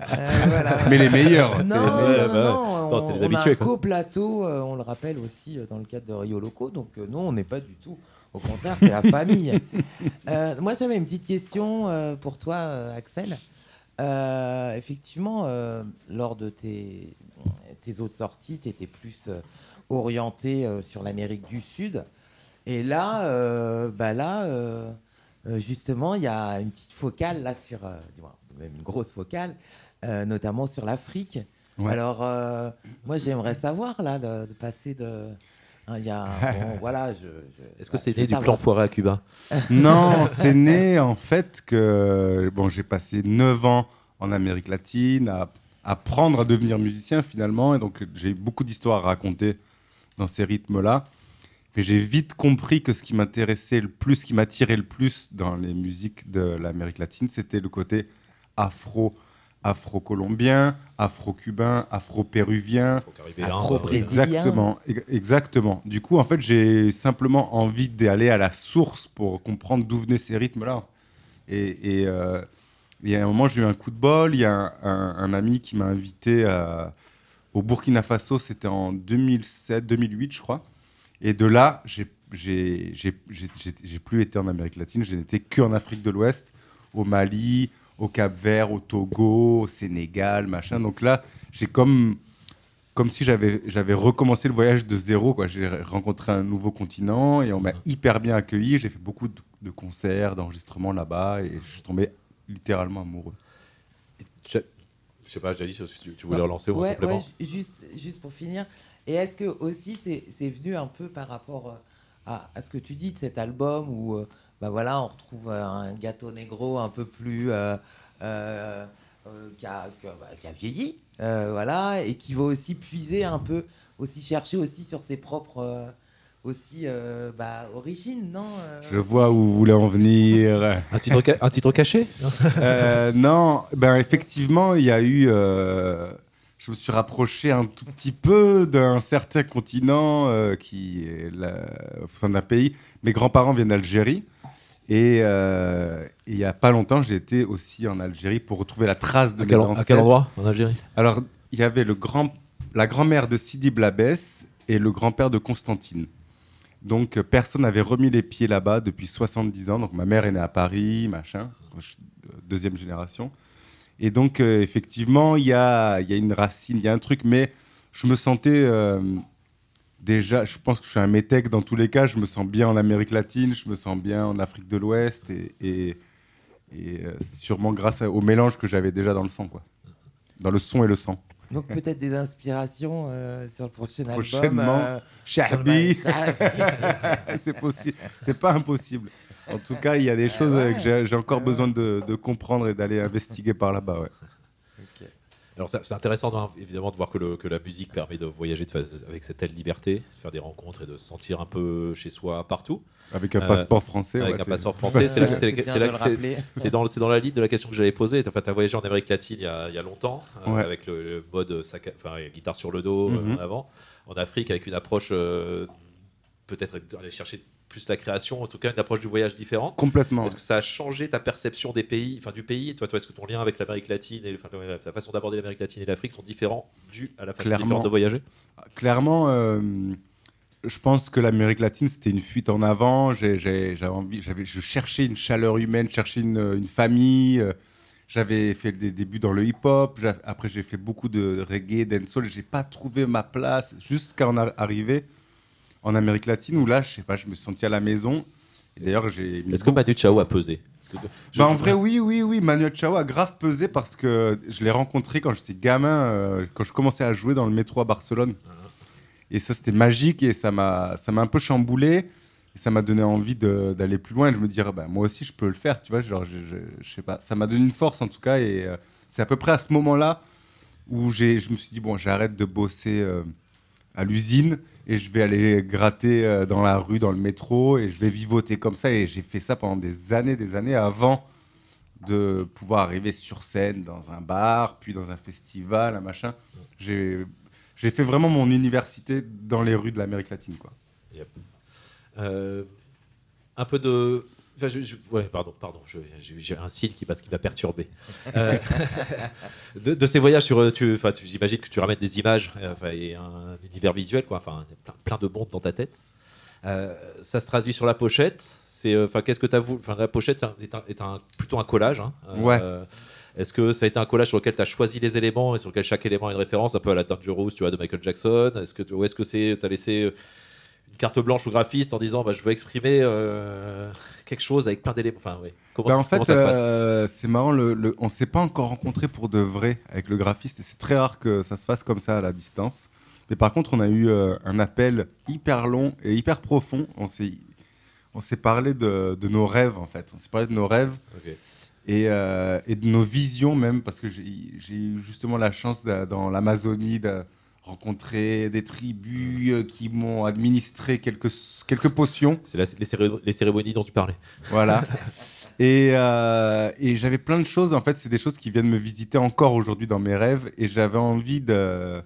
Mais les meilleurs. Non, non, non, non, on, les habitués, a un co-plateau, euh, on le rappelle aussi dans le cadre de Rio Loco, donc non, on n'est pas du tout. Au contraire, c'est la famille. moi, j'avais une petite question pour toi, Axel. effectivement, lors de tes, tes autres sorties, tu étais plus orienté euh, sur l'Amérique du Sud. Et là, euh, bah là euh, justement, il y a une petite focale là sur, même une grosse focale, notamment sur l'Afrique. Alors, moi, j'aimerais savoir là de, passer de. Hein, il y a, voilà, je, Est-ce que c'est né du plan foiré à Cuba? Non, c'est né en fait que bon, j'ai passé 9 ans en Amérique latine à apprendre à devenir musicien finalement, et donc j'ai beaucoup d'histoires à raconter dans ces rythmes-là. Mais j'ai vite compris que ce qui m'intéressait le plus, ce qui m'attirait le plus dans les musiques de l'Amérique latine, c'était le côté afro afro-colombien, afro-cubain, afro-péruvien, afro-brésilien. Exactement, exactement. Du coup, en fait, j'ai simplement envie d'aller à la source pour comprendre d'où venaient ces rythmes-là. Et, et, euh, à un moment, j'ai eu un coup de bol. Il y a un ami qui m'a invité à, au Burkina Faso, c'était en 2007, 2008, je crois. Et de là, j'ai plus été en Amérique latine, je n'étais qu'en Afrique de l'Ouest, au Mali, au Cap Vert, au Togo, au Sénégal, machin. Donc là, j'ai comme, comme si j'avais recommencé le voyage de zéro. J'ai rencontré un nouveau continent et on m'a hyper bien accueilli. J'ai fait beaucoup de, de concerts, d'enregistrements là-bas et je suis tombé littéralement amoureux. Je sais pas, Jalice, si tu, tu voulais relancer ou ouais, complément ouais, juste, juste pour finir. Et est-ce que aussi c'est venu un peu par rapport euh, à, à, ce que tu dis de cet album où euh, bah voilà, on retrouve euh, un gâteau négro un peu plus. Euh, euh, qui, a, bah, qui, a, vieilli, voilà, et qui va aussi puiser un peu, aussi chercher aussi sur ses propres aussi euh, bah, origine, non euh, Je vois où vous voulez en venir. un, titre un titre caché? Euh, Non, ben, effectivement, il y a eu. je me suis rapproché un tout petit peu d'un certain continent qui est la, d'un pays. Mes grands-parents viennent d'Algérie. Et il n'y a pas longtemps, j'ai été aussi en Algérie pour retrouver la trace de à quel, À quel endroit en Algérie? Alors, il y avait le grand, la grand-mère de Sidi Blabès et le grand-père de Constantine. Donc euh, personne n'avait remis les pieds là-bas depuis 70 ans. Donc ma mère est née à Paris, machin, deuxième génération. Et donc euh, effectivement, il y a, y a, une racine, il y a un truc, mais je me sentais euh, déjà, je pense que je suis un métèque dans tous les cas, je me sens bien en Amérique latine, je me sens bien en Afrique de l'Ouest, et sûrement grâce au mélange que j'avais déjà dans le sang, quoi. Dans le son et le sang. Donc peut-être des inspirations euh, sur le prochain Prochainement, album. Euh, c'est possible, c'est pas impossible. En tout cas, il y a des euh, choses que j'ai encore besoin de, comprendre et d'aller investiguer par là-bas. Ouais. Alors c'est intéressant évidemment de voir que, le, que, la musique permet de voyager avec cette telle liberté, de faire des rencontres et de se sentir un peu chez soi partout. Avec un passeport français. Avec un passeport français. C'est dans, dans, la ligne de la question que j'avais posée. En fait, tu as voyagé en Amérique latine il y a, il y a longtemps, avec le, mode sac, enfin, guitare sur le dos mhm. en avant. En Afrique, avec une approche peut-être aller chercher plus la création, en tout cas une approche du voyage différente. Complètement. Est-ce que ça a changé ta perception des pays, enfin du pays? Toi, toi est-ce que ton lien avec l'Amérique latine et enfin, ta façon d'aborder l'Amérique latine et l'Afrique sont différents dû à la façon différente de voyager? Clairement, euh, je pense que l'Amérique latine c'était une fuite en avant. J'ai envie, j'avais, je cherchais une chaleur humaine, cherchais une, une famille. Euh, j'avais fait des débuts dans le hip-hop. Après, j'ai fait beaucoup de reggae, dancehall. J'ai pas trouvé ma place jusqu'à en arriver en Amérique latine où là, je sais pas, je me suis senti à la maison. d'ailleurs, j'ai. Est-ce que Manu Chao a pesé bah, en vrai, oui, oui, oui. Manu Chao a grave pesé parce que je l'ai rencontré quand j'étais gamin, euh, quand je commençais à jouer dans le métro à Barcelone. Ah. Et ça, c'était magique et ça m'a, ça m'a un peu chamboulé. Et ça m'a donné envie d'aller plus loin et de me dire, bah, moi aussi, je peux le faire. Tu vois, genre, je, je, sais pas. Ça m'a donné une force en tout cas. Et euh, c'est à peu près à ce moment-là où je me suis dit, bon, j'arrête de bosser euh, à l'usine et je vais aller gratter euh, dans la rue, dans le métro, et je vais vivoter comme ça. Et j'ai fait ça pendant des années, des années avant de pouvoir arriver sur scène dans un bar, puis dans un festival, un machin. J'ai fait vraiment mon université dans les rues de l'Amérique latine. Quoi. Euh, un peu de ouais, pardon, pardon, j'ai un signe qui m'a perturbé. Euh, de, ces voyages sur, tu, enfin, j'imagine que tu ramènes des images euh, et un univers visuel, quoi, enfin, plein, plein de mondes dans ta tête. Euh, ça se traduit sur la pochette. C'est, enfin, qu'est-ce que tu as voulu Enfin, la pochette est, un, plutôt un collage. Hein, ouais. Est-ce que ça a été un collage sur lequel tu as choisi les éléments et sur lequel chaque élément a une référence, un peu à la Dangerous, tu vois, de Michael Jackson? Est-ce que, ou est-ce que c'est, tu as laissé carte blanche au graphiste en disant bah, je veux exprimer euh, quelque chose avec plein d'éléments. Enfin, oui. Comment, bah, en fait, euh, c'est marrant, le, on ne s'est pas encore rencontré pour de vrai avec le graphiste et c'est très rare que ça se fasse comme ça à la distance. Mais par contre, on a eu euh, un appel hyper long et hyper profond. On s'est, on s'est parlé de, de, nos rêves en fait. On s'est parlé de nos rêves. Et, et, de nos visions même, parce que j'ai eu justement la chance dans l'Amazonie de, rencontré des tribus euh, qui m'ont administré quelques, quelques potions. C'est les, cérémonies dont tu parlais. Voilà. et, euh, et j'avais plein de choses. En fait, c'est des choses qui viennent me visiter encore aujourd'hui dans mes rêves. Et j'avais envie de.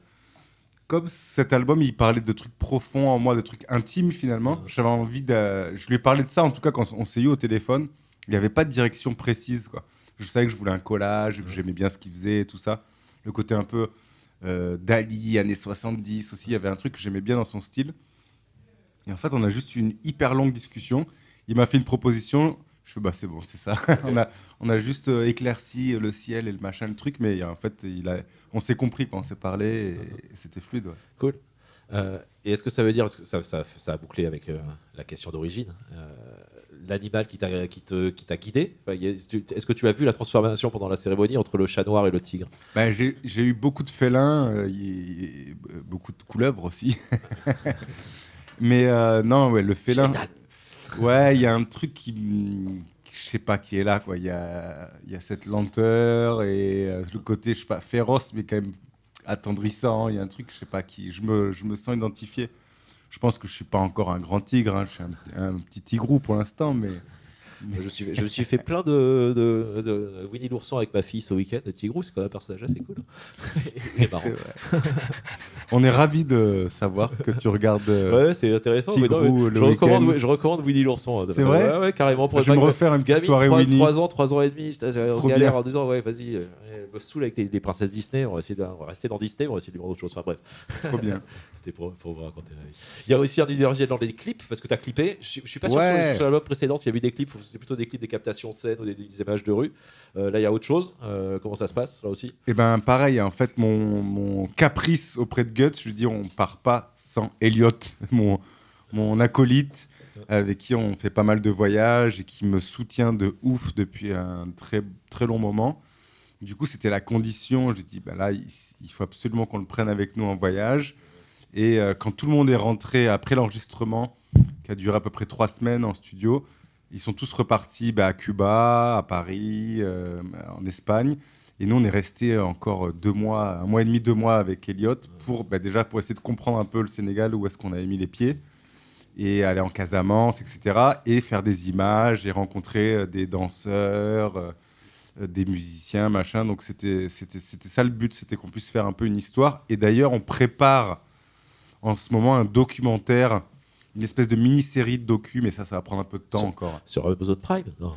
Comme cet album, il parlait de trucs profonds en moi, de trucs intimes finalement. J'avais envie de. Je lui ai parlé de ça en tout cas quand on s'est eu au téléphone. Il n'y avait pas de direction précise. Quoi. Je savais que je voulais un collage, que j'aimais bien ce qu'il faisait et tout ça. Le côté un peu euh, Dali, années 70 aussi, il y avait un truc que j'aimais bien dans son style. Et en fait, on a juste eu une hyper longue discussion. Il m'a fait une proposition. Je fais, bah c'est bon, c'est ça. on, a, on a juste euh, éclairci le ciel et le machin, le truc, mais en fait, il a, on s'est compris quand on s'est parlé et, c'était fluide. Cool. Euh, et est-ce que ça veut dire, parce que ça, ça, ça a bouclé avec la question d'origine, l'animal qui t'a qui qui t'a guidé Est-ce que tu as vu la transformation pendant la cérémonie entre le chat noir et le tigre? Ben, J'ai eu beaucoup de félins, euh, beaucoup de couleuvres aussi. Mais euh, non, ouais, le félin. Ouais, il y a un truc qui, je sais pas qui est là quoi. Il y a, y a cette lenteur et euh, le côté je sais pas féroce mais quand même attendrissant. Il y a un truc je sais pas qui, je me, je me sens identifié je pense que je suis pas encore un grand tigre, hein. je suis un, petit tigrou pour l'instant, mais. Je, suis, je me suis fait plein de, de, Winnie l'ourson avec ma fille ce week-end. Tigrou, c'est quand même un personnage assez cool. On est ravis de savoir que tu regardes. Euh, ouais, c'est intéressant. Tigrou, je, recommande, je recommande Winnie l'ourson. Hein. C'est vrai ouais, carrément. Pour je vais me refaire une petite soirée 3, Winnie. 3 ans, 3 ans et demi. On galère en disant, ouais, vas-y, euh, me saoule avec les, princesses Disney. On va essayer de rester dans Disney. On va essayer de lui autre chose. Enfin bref. Trop bien. C'était pour, pour, vous raconter la vie. Il y a aussi un univers dans les clips parce que tu as clippé. Je, je suis pas sûr que sur, l'album précédent s'il y a eu des clips. C'est plutôt des clips, des captations scène ou des, images de rue. Euh, là, il y a autre chose. Euh, comment ça se passe là aussi? Eh ben, pareil. En fait, mon, mon, caprice auprès de Guts, je veux dire, on part pas sans Elliot, mon, mon acolyte avec qui on fait pas mal de voyages et qui me soutient de ouf depuis un très, très long moment. Du coup, c'était la condition. J'ai dit, bah là, il, faut absolument qu'on le prenne avec nous en voyage. Et euh, quand tout le monde est rentré après l'enregistrement, qui a duré à peu près trois semaines en studio, ils sont tous repartis bah, à Cuba, à Paris, euh, en Espagne. Et nous, on est resté encore deux mois, un mois et demi, deux mois avec Elliot pour bah, déjà pour essayer de comprendre un peu le Sénégal, où est-ce qu'on avait mis les pieds, et aller en Casamance, etc. Et faire des images et rencontrer euh, des danseurs, des musiciens, machin. Donc c'était ça le but, c'était qu'on puisse faire un peu une histoire. Et d'ailleurs, on prépare en ce moment un documentaire une espèce de mini-série de docu, mais ça, ça va prendre un peu de temps encore. Sur Amazon Prime? Non.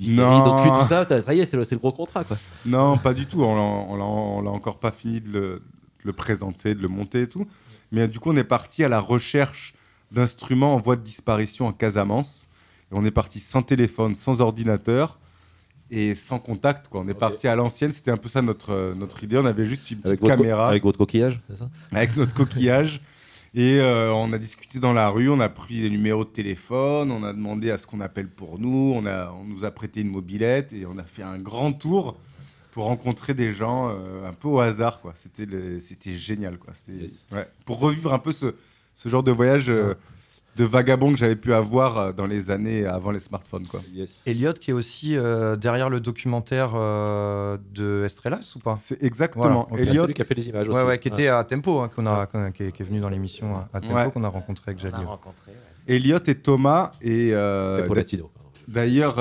non. Docu, tout ça, ça y est, c'est le, le, gros contrat, quoi. Non, pas du tout. On l'a encore pas fini de le, de le, présenter, de le monter et tout. Mais du coup, on est parti à la recherche d'instruments en voie de disparition en Casamance. Et on est parti sans téléphone, sans ordinateur et sans contact. Quoi. On est parti à l'ancienne, c'était un peu ça notre, notre idée. On avait juste une petite caméra. avec votre coquillage, c'est ça? Avec notre coquillage. Et euh, on a discuté dans la rue, on a pris les numéros de téléphone, on a demandé à ce qu'on appelle pour nous, on, a, on nous a prêté une mobilette et on a fait un grand tour pour rencontrer des gens euh, un peu au hasard. Quoi. C'était, c'était génial. Quoi. C'était, ouais, pour revivre un peu ce, ce genre de voyage euh, de vagabond que j'avais pu avoir euh, dans les années avant les smartphones. Quoi. Elliot, qui est aussi euh, derrière le documentaire de Estrellas ou pas? C'est exactement. Elliot qui a fait les images aussi. Ouais, qui était à Tempo, hein, qu'on a, qui, est, venu dans l'émission à Tempo, qu'on a rencontré avec Jalil. Elliot et Thomas et. D'ailleurs,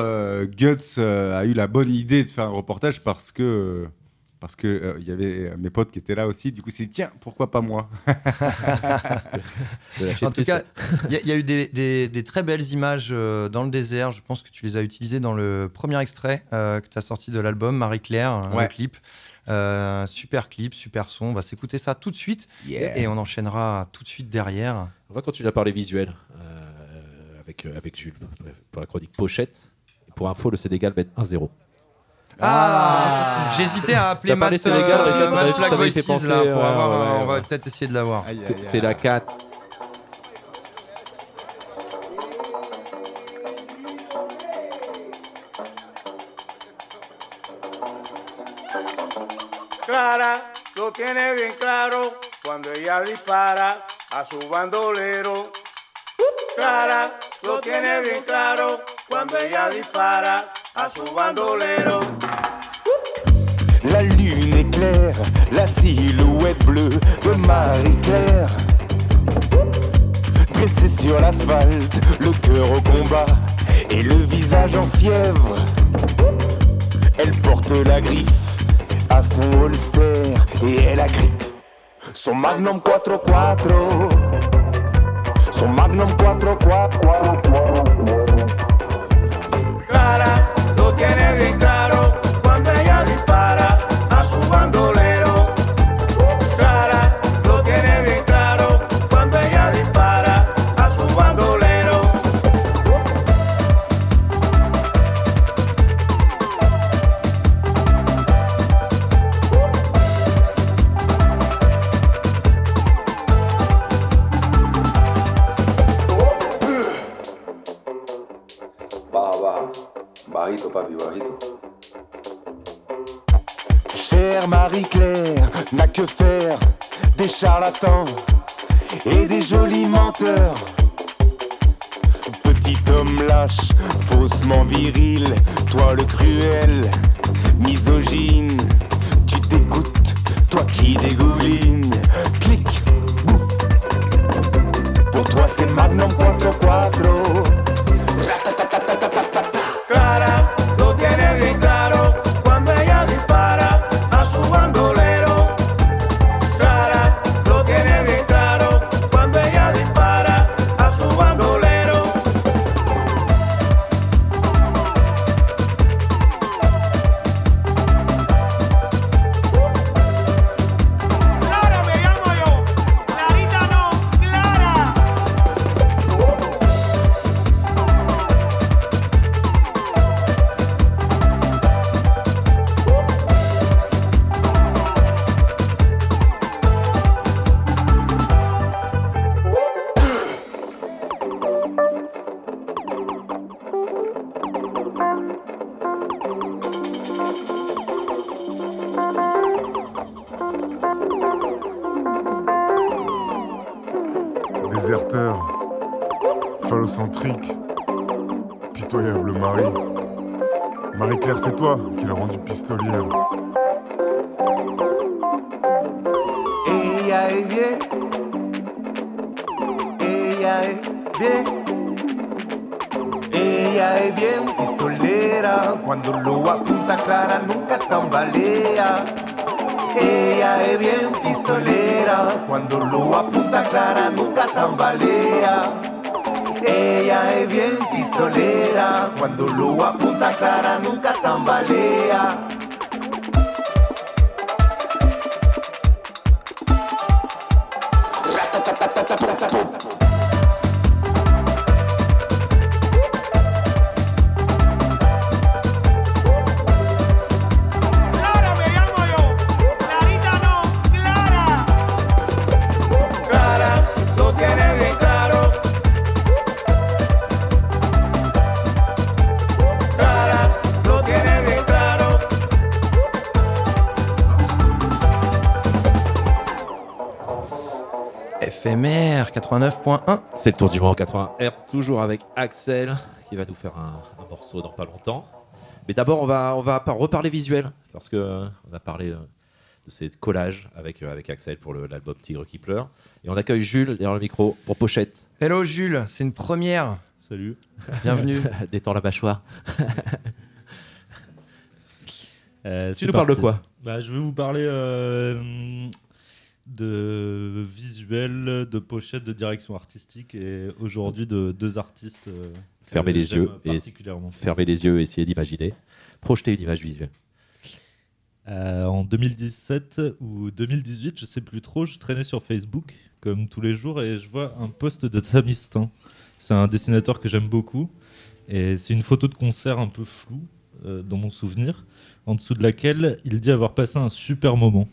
Guts a eu la bonne idée de faire un reportage parce que parce que il euh, y avait euh, mes potes qui étaient là aussi. Du coup, c'est tiens, pourquoi pas moi? En tout cas, il y, a eu des, très belles images euh, dans le désert. Je pense que tu les as utilisées dans le premier extrait que tu as sorti de l'album, Marie-Claire, un clip. super clip, super son. On va s'écouter ça tout de suite et on enchaînera tout de suite derrière. On va continuer à parler visuel avec, avec Jules pour la chronique pochette. pour info, le Sénégal va être 1-0. Ah, J'hésitais à appeler Matt, Sénégal, euh, Matt Black Voices là pour avoir. on va peut-être essayer de l'avoir. C'est la 4. Clara lo tiene bien claro cuando ella dispara a su bandolero. Clara lo tiene bien claro cuando ella dispara a su bandolero. Marie-Claire. Dressée sur l'asphalte, le cœur au combat et le visage en fièvre. Elle porte la griffe à son holster et elle agrippe son Magnum 4-4. Son Magnum 4-4. Que faire des charlatans C'est le tour du monde 80 Hz, toujours avec Axel qui va nous faire un, morceau dans pas longtemps. Mais d'abord, on va, on va reparler visuel parce que euh, on a parlé euh, de ces collages avec, euh, avec Axel pour l'album Tigre qui pleure. Et on accueille Jules derrière le micro pour Pochette. Hello Jules, c'est une première. Salut. Bienvenue. Détends la mâchoire. tu nous parles de quoi? Bah, Je vais vous parler de visuel, de pochette, de direction artistique et aujourd'hui de deux artistes. Euh, fermez les yeux et fermez les yeux et essayez d'imaginer. Projeter une image visuelle. Euh, en 2017 ou 2018, je sais plus trop, je traînais sur Facebook comme tous les jours et je vois un post de Tamistan. C'est un dessinateur que j'aime beaucoup et c'est une photo de concert un peu floue euh, dans mon souvenir, en dessous de laquelle il dit avoir passé un super moment.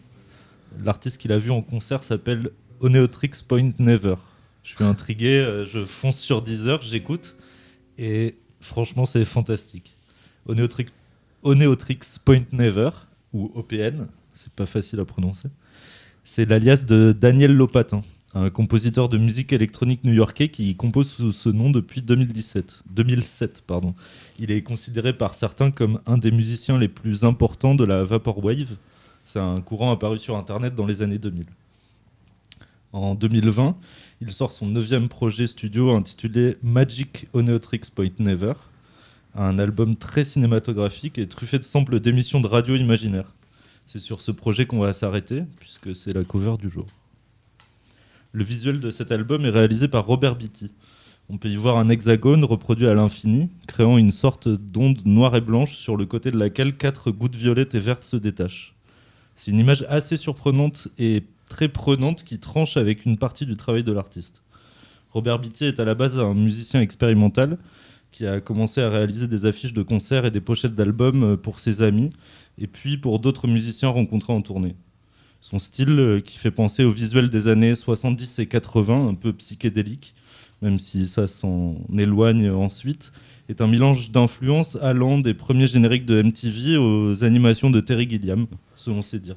L'artiste qu'il a vu en concert s'appelle Oneotrix Point Never. Je suis intrigué, euh, je fonce sur Deezer, j'écoute, et franchement, c'est fantastique. Oneotrix, Oneotrix Point Never, ou OPN, c'est pas facile à prononcer, c'est l'alias de Daniel Lopatin, un compositeur de musique électronique new-yorkais qui compose sous ce nom depuis 2017, 2007. Pardon. Il est considéré par certains comme un des musiciens les plus importants de la Vaporwave, c'est un courant apparu sur Internet dans les années 2000. En 2020, il sort son neuvième projet studio intitulé Magic Oneotrix Point Never, un album très cinématographique et truffé de samples d'émissions de radio imaginaires. C'est sur ce projet qu'on va s'arrêter, puisque c'est la cover du jour. Le visuel de cet album est réalisé par Robert Beatty. On peut y voir un hexagone reproduit à l'infini, créant une sorte d'onde noire et blanche sur le côté de laquelle quatre gouttes violettes et vertes se détachent. C'est une image assez surprenante et très prenante qui tranche avec une partie du travail de l'artiste. Robert Bitty est à la base un musicien expérimental qui a commencé à réaliser des affiches de concerts et des pochettes d'albums pour ses amis et puis pour d'autres musiciens rencontrés en tournée. Son style, euh, qui fait penser au visuel des années 70 et 80, un peu psychédélique, même si ça s'en éloigne ensuite, est un mélange d'influences allant des premiers génériques de MTV aux animations de Terry Gilliam selon ses dires.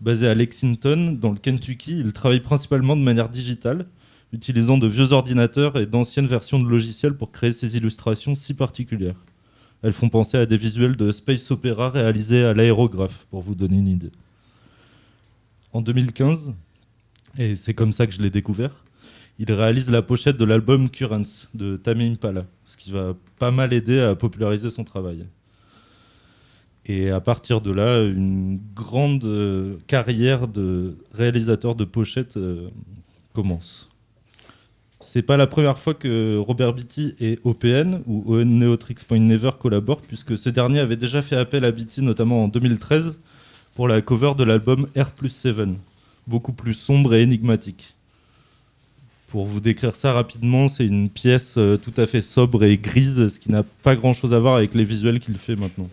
Basé à Lexington, dans le Kentucky, il travaille principalement de manière digitale, utilisant de vieux ordinateurs et d'anciennes versions de logiciels pour créer ses illustrations si particulières. Elles font penser à des visuels de space opéra réalisés à l'aérographe, pour vous donner une idée. En 2015, et c'est comme ça que je l'ai découvert, il réalise la pochette de l'album Currents de Tame Impala, ce qui va pas mal aider à populariser son travail. Et à partir de là, une grande euh, carrière de réalisateur de pochettes euh, commence. C'est pas la première fois que Robert Beatty et OPN ou Neotrix Point Never collaborent, puisque ce dernier avait déjà fait appel à Beatty, notamment en 2013, pour la cover de l'album R 7, beaucoup plus sombre et énigmatique. Pour vous décrire ça rapidement, c'est une pièce euh, tout à fait sobre et grise, ce qui n'a pas grand chose à voir avec les visuels qu'il fait maintenant.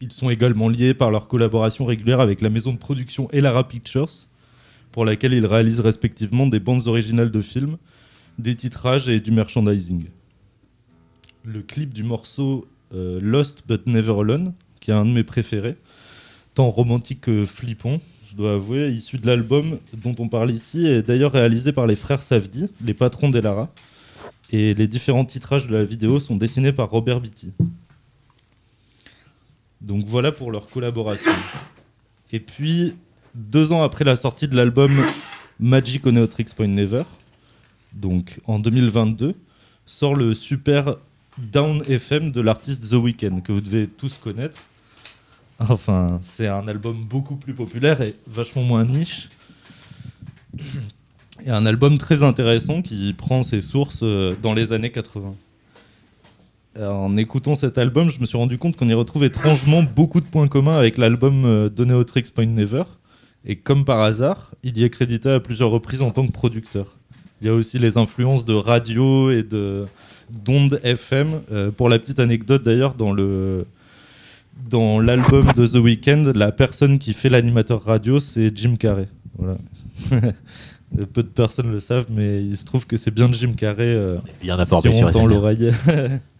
Ils sont également liés par leur collaboration régulière avec la maison de production Elara Pictures, pour laquelle ils réalisent respectivement des bandes originales de films, des titrages et du merchandising. Le clip du morceau euh, Lost But Never Alone, qui est un de mes préférés, tant romantique que flippant, je dois avouer, issu de l'album dont on parle ici, est d'ailleurs réalisé par les frères Savdi, les patrons d'Elara, et les différents titrages de la vidéo sont dessinés par Robert Beatty. Donc voilà pour leur collaboration. Et puis, deux ans après la sortie de l'album Magic Oneotrix Point Never, donc en 2022, sort le super Down FM de l'artiste The Weeknd, que vous devez tous connaître. Enfin, c'est un album beaucoup plus populaire et vachement moins niche. Et un album très intéressant qui prend ses sources euh, dans les années 80. En écoutant cet album, je me suis rendu compte qu'on y retrouve étrangement beaucoup de points communs avec l'album euh, Doneotrix Point Never. Et comme par hasard, il y est crédité à plusieurs reprises en tant que producteur. Il y a aussi les influences de radio et de d'ondes FM. Euh, pour la petite anecdote d'ailleurs, dans le dans l'album de The Weeknd, la personne qui fait l'animateur radio, c'est Jim Carrey. Voilà. Peu de personnes le savent, mais il se trouve que c'est bien Jim Carrey. Euh, bien si on entend l'oreille.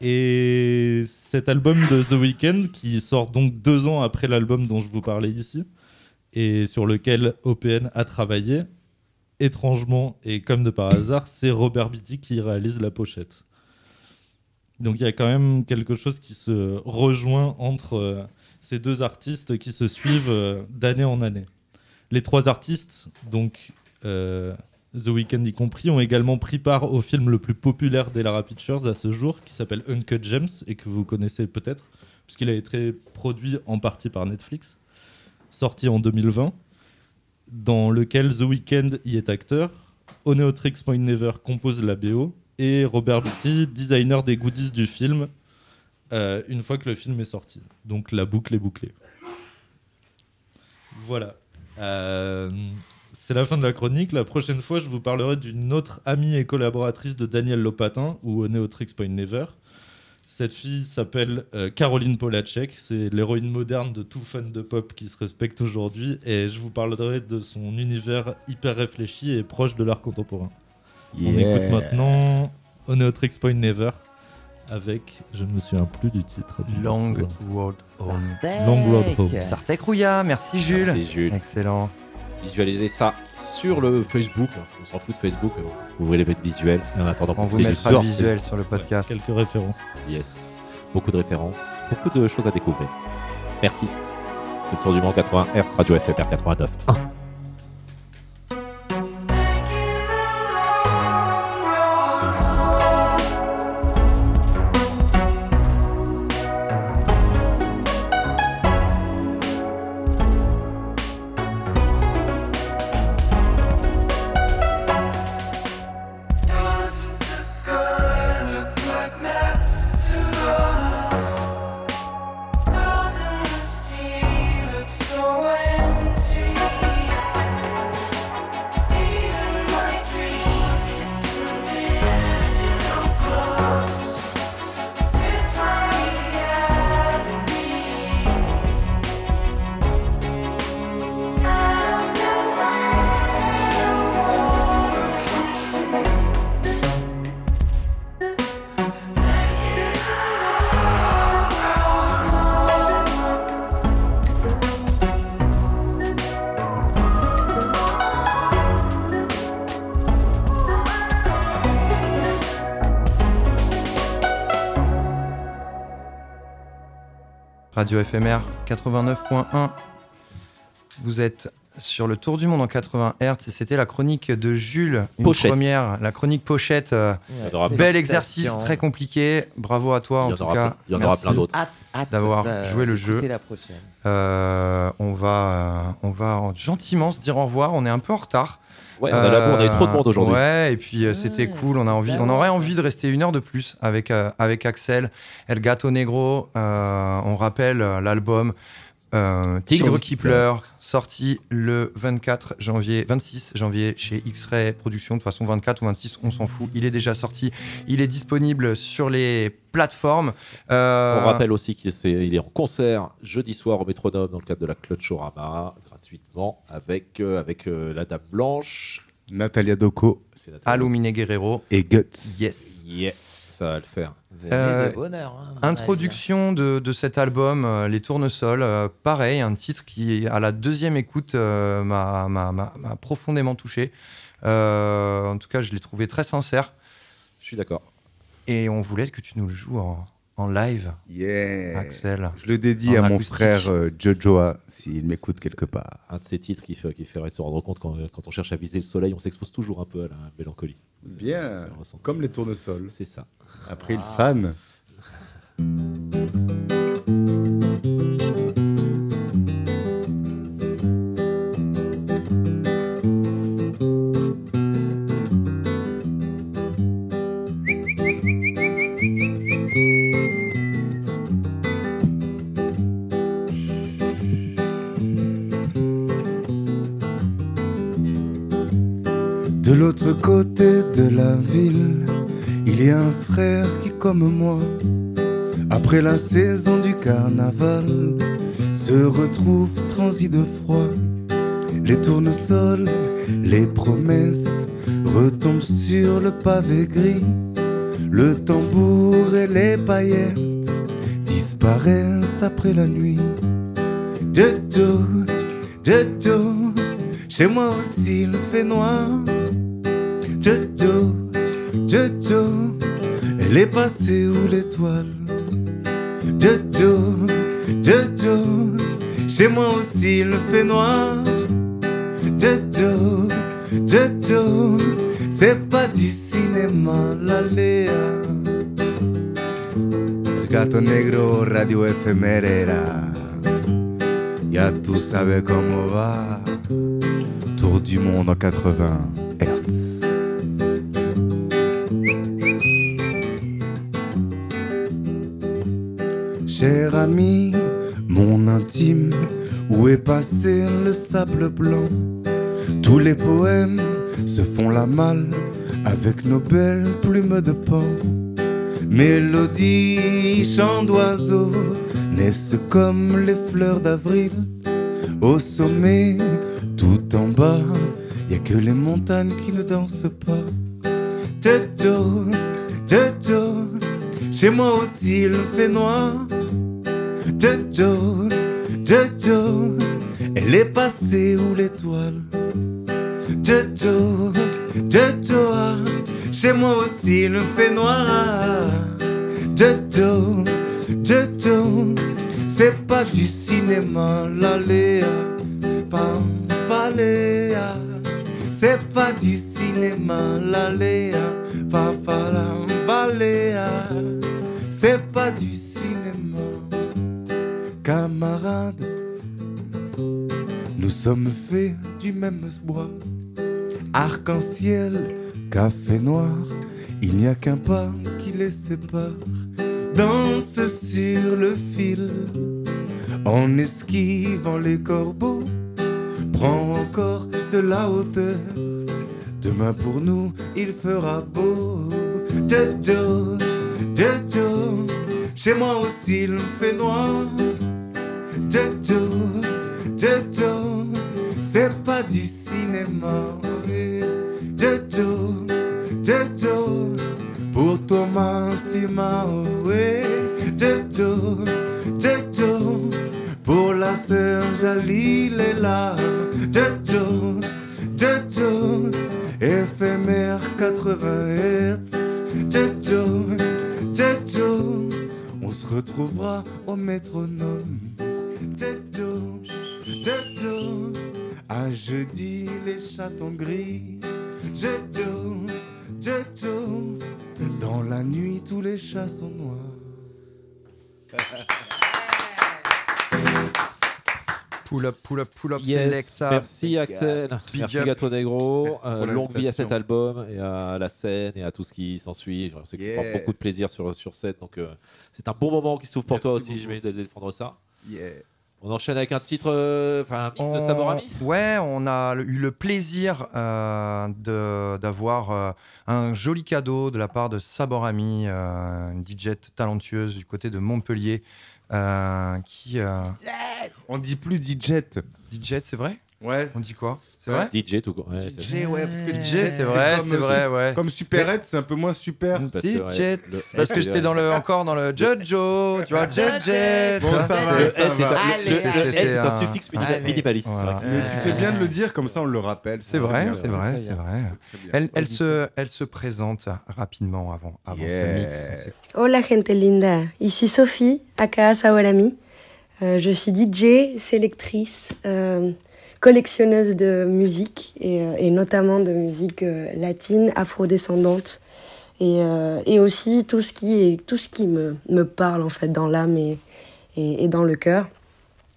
Et cet album de The Weeknd, qui sort donc deux ans après l'album dont je vous parlais ici, et sur lequel OPN a travaillé, étrangement et comme de par hasard, c'est Robert Beatty qui réalise la pochette. Donc il y a quand même quelque chose qui se rejoint entre euh, ces deux artistes qui se suivent euh, d'année en année. Les trois artistes, donc euh, The Weeknd y compris, ont également pris part au film le plus populaire d'Elara Pictures à ce jour, qui s'appelle Uncut Gems, et que vous connaissez peut-être, puisqu'il a été produit en partie par Netflix, sorti en 2020, dans lequel The Weeknd y est acteur, Oneotrix Point Never compose la BO, et Robert Beatty, designer des goodies du film, euh, une fois que le film est sorti. Donc la boucle est bouclée. Voilà. Euh, c'est la fin de la chronique. La prochaine fois, je vous parlerai d'une autre amie et collaboratrice de Daniel Lopatin, ou Neotrix Point Never. Cette fille s'appelle euh, Caroline Polacek. C'est l'héroïne moderne de tout fan de pop qui se respecte aujourd'hui. Et je vous parlerai de son univers hyper réfléchi et proche de l'art contemporain. On écoute maintenant Oneotrix Point Never avec, je ne me souviens plus du titre. Long Road Home. Long Road Home. Sartek Rouya, merci Jules. Merci Jules. Excellent. Visualisez ça sur le Facebook. On s'en fout de Facebook, mais bon, vous voulez les mettre visuels. Et en attendant, on vous mettra le visuel sur le podcast. Quelques références. Yes. Beaucoup de références, beaucoup de choses à découvrir. Merci. C'est le tour du monde 80 Hz, Radio FFR 89. Radio FMR 89.1. Vous êtes sur le tour du monde en 80 Hz et c'était la chronique de Jules, une première, la chronique pochette. Euh, bel exercice, très compliqué. Bravo à toi en tout cas. Il y en aura plein d'autres. D'avoir joué le jeu. Euh, on va, euh, on va gentiment se dire au revoir. On est un peu en retard. Ouais, on a la on a eu trop de monde aujourd'hui. Ouais, et puis c'était cool. On a envie, on aurait envie de rester une heure de plus avec avec Axel, El Gato Negro. on rappelle l'album Tigre qui pleure, sorti le 24 janvier, 26 janvier chez X-Ray Productions. De toute façon, 24 ou 26, on s'en fout. Il est déjà sorti. Il est disponible sur les plateformes. On rappelle aussi qu'il est, est, en concert jeudi soir au Métronome dans le cadre de la Clutchorama gratuitement avec, euh, avec euh, la Dame Blanche, Natalia Doko, Alumine Guerrero et Guts. Yes. Yeah, ça va le faire. Euh, bonheur, hein, introduction de, de, cet album, Les Tournesols. pareil, un titre qui, à la deuxième écoute, m'a profondément touché. en tout cas, je l'ai trouvé très sincère. Je suis d'accord. Et on voulait que tu nous le joues en, en live. Yeah. Axel. Je le dédie à mon frère euh, Jojoa, s'il m'écoute quelque part. Un de ces titres qui, fait, qui ferait se rendre compte quand, quand on cherche à viser le soleil, on s'expose toujours un peu à la mélancolie. Bien, comme les tournesols. C'est ça. Après, il fan. Après la saison du carnaval, se retrouve transi de froid. Les tournesols, les promesses retombent sur le pavé gris. Le tambour et les paillettes disparaissent après la nuit. Jojo, Jojo, chez moi aussi il fait noir. Jojo, Jojo, elle est passée où l'étoile? Jojo, Jojo, chez moi aussi il fait noir. Jojo, Jojo, c'est pas du cinéma, la Léa. Gato negro, radio efemérera. Ya tú sabes cómo va? Tour du monde en 80 mon intime, où est passé le sable blanc? Tous les poèmes se font la malle avec nos belles plumes de pan. Mélodie, chant d'oiseaux naissent comme les fleurs d'avril. Au sommet, tout en bas, y a que les montagnes qui ne dansent pas. Jojo, Jojo, chez moi aussi il fait noir. Jojo, Jojo, elle est passée où l'étoile? Jojo, Jojo, chez moi aussi il fait noir. Jojo, Jojo, c'est pas du cinéma, la Léa, pam, paléa. C'est pas du cinéma, la Léa, fa, fa, la, baléa. C'est pas du cinéma camarades. Nous sommes faits du même bois, arc-en-ciel, café noir. Il n'y a qu'un pas qui les sépare. Danse sur le fil, en esquivant les corbeaux. Prends encore de la hauteur. Demain pour nous, il fera beau. Jojo, Jojo, chez moi aussi il fait noir. Jojo, Jojo, c'est pas du cinéma. Jojo, Jojo, pour Thomas Simaoé. Jojo, Jojo, pour la sœur Jalil est là. Jojo, Jojo, éphémère 80 Hertz. Jojo, Jojo, on se retrouvera au métronome. À jeudi les chatons gris. Dans la nuit tous les chats sont noirs. Pull up, pull up, pull up, yes, Merci Axel, merci Gato Negro. Euh, longue vie à cet album et à la scène et à tout ce qui s'ensuit. Je sais que tu prends beaucoup de plaisir sur, sur cette, donc euh, c'est un bon moment qui s'ouvre pour toi aussi, j'imagine, de défendre ça. Yeah. On enchaîne avec un titre, euh, enfin un mix de Saborami Ouais, on a eu le plaisir euh, d'avoir euh, un joli cadeau de la part de Saborami, une DJ talentueuse du côté de Montpellier. qui, On dit plus DJ. DJ, c'est vrai? Ouais. On dit quoi? C'est vrai? DJ tout court. DJ, ouais, parce que DJ, c'est vrai, c'est vrai, ouais. Comme Superette, c'est un peu moins super. DJ, parce que j'étais dans le, encore dans le Jojo, tu vois, JJ. Bon, ça va, ça va. C'était un suffixe minimaliste. Tu fais bien de le dire, comme ça on le rappelle. C'est vrai, c'est vrai, c'est vrai. Elle, se, elle se présente rapidement avant, avant ce mix. Hola gente linda, ici Sophie, aka Sawalami. Euh, je suis DJ, sélectrice, euh, collectionneuse de musique et, euh, notamment de musique euh, latine, afrodescendante et, euh, et aussi tout ce qui est tout ce qui me, me parle en fait dans l'âme et, et, dans le cœur.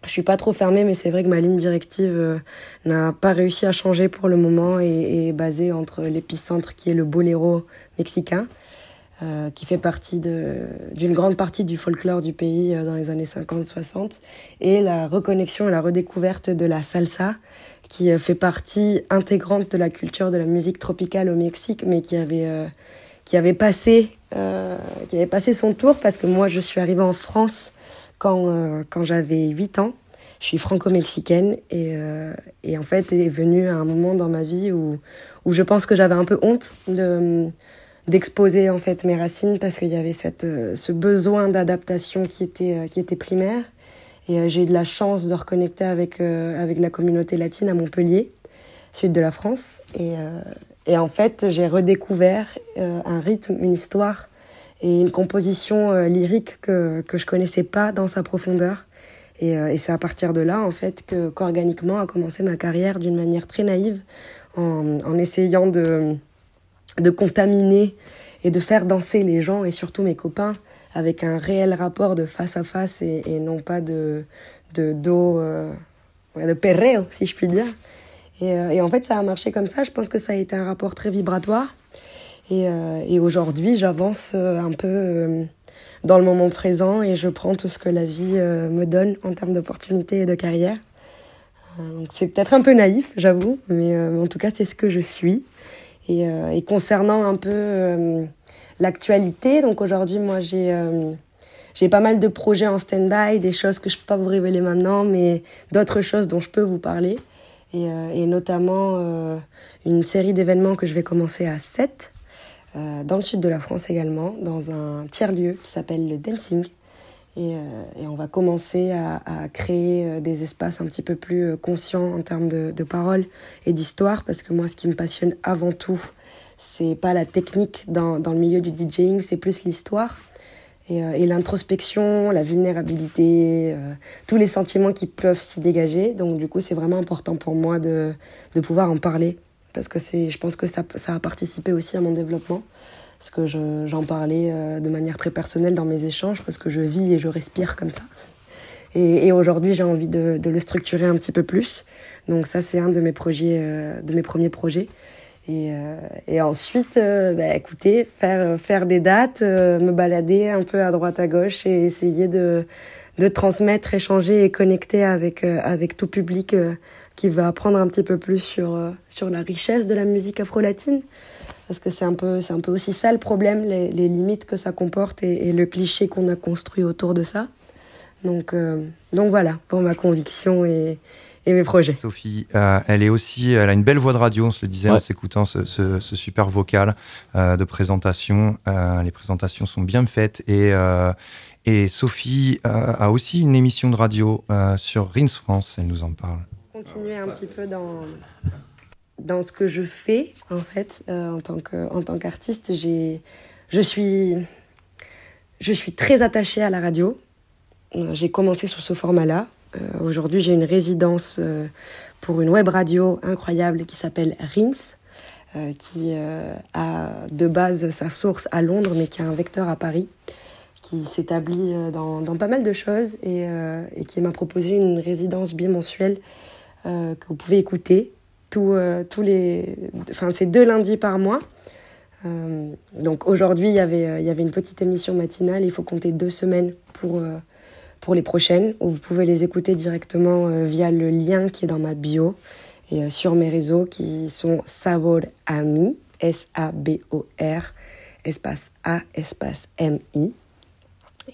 Je suis pas trop fermée, mais c'est vrai que ma ligne directive n'a pas réussi à changer pour le moment et est basée entre l'épicentre qui est le boléro mexicain, euh, qui fait partie d'une grande partie du folklore du pays euh, dans les années 50-60, et la reconnexion et la redécouverte de la salsa, qui euh, fait partie intégrante de la culture de la musique tropicale au Mexique, mais qui avait, qui avait, passé, qui avait passé son tour, parce que moi je suis arrivée en France quand, quand j'avais 8 ans. Je suis franco-mexicaine et, et en fait est venu un moment dans ma vie où, où je pense que j'avais un peu honte de d'exposer en fait mes racines parce qu'il y avait cette, euh, ce besoin d'adaptation qui était, euh, qui était primaire. Et euh, j'ai eu de la chance de reconnecter avec, avec la communauté latine à Montpellier, sud de la France. Et, et en fait, j'ai redécouvert un rythme, une histoire et une composition lyrique que, que je connaissais pas dans sa profondeur. Et, et c'est à partir de là, en fait, que qu'organiquement a commencé ma carrière d'une manière très naïve, en, en essayant de de contaminer et de faire danser les gens et surtout mes copains avec un réel rapport de face à face et, non pas de, de dos, euh, de perreo, si je puis dire. Et, euh, et, en fait, ça a marché comme ça. Je pense que ça a été un rapport très vibratoire. Et, euh, et aujourd'hui, j'avance un peu dans le moment présent et je prends tout ce que la vie me donne en termes d'opportunités et de carrière. donc c'est peut-être un peu naïf, j'avoue, mais en tout cas, c'est ce que je suis. Et, euh, et, concernant un peu euh, l'actualité, donc aujourd'hui, moi, j'ai euh, j'ai pas mal de projets en stand-by, des choses que je peux pas vous révéler maintenant, mais d'autres choses dont je peux vous parler. Et, et notamment une série d'événements que je vais commencer à 7, dans le sud de la France également, dans un tiers-lieu qui s'appelle le Dancing. Et, et, on va commencer à, créer des espaces un petit peu plus conscients en termes de, de parole et d'histoire, parce que moi, ce qui me passionne avant tout, c'est pas la technique dans, le milieu du DJing, c'est plus l'histoire et, l'introspection, la vulnérabilité, euh, tous les sentiments qui peuvent s'y dégager. Donc, du coup, c'est vraiment important pour moi de, pouvoir en parler, parce que je pense que ça a participé aussi à mon développement parce que j'en parlais euh, de manière très personnelle dans mes échanges, parce que je vis et je respire comme ça. Et, et aujourd'hui, j'ai envie de, de, le structurer un petit peu plus. Donc ça, c'est un de mes projets, euh, de mes premiers projets. Et, euh, et ensuite, bah, écoutez, faire, faire des dates, me balader un peu à droite à gauche et essayer de, de transmettre, échanger et connecter avec, avec tout public qui va apprendre un petit peu plus sur, sur la richesse de la musique afro-latine parce que c'est un peu c'est un peu aussi ça le problème les, les limites que ça comporte et, et le cliché qu'on a construit autour de ça. Donc euh, donc voilà pour ma conviction et, et mes projets. Sophie euh, elle est aussi elle a une belle voix de radio on se le disait ouais. en s'écoutant ce, ce, ce, super vocal euh, de présentation. Euh, les présentations sont bien faites et et Sophie a aussi une émission de radio sur Rins France elle nous en parle. Continuer un petit peu dans dans ce que je fais en fait euh, en tant qu'artiste je suis très attachée à la radio. Euh, j'ai commencé sous ce format là euh, aujourd'hui j'ai une résidence pour une web radio incroyable qui s'appelle Rins qui a de base sa source à Londres mais qui a un vecteur à Paris qui s'établit dans, dans pas mal de choses et, et qui m'a proposé une résidence bimensuelle que vous pouvez écouter euh, tous les. Enfin, c'est deux lundis par mois. Euh, donc aujourd'hui, il y avait, euh, il y avait une petite émission matinale. Il faut compter deux semaines pour, pour les prochaines, où vous pouvez les écouter directement via le lien qui est dans ma bio et sur mes réseaux qui sont Sabor Ami, S-A-B-O-R, espace A, espace M-I.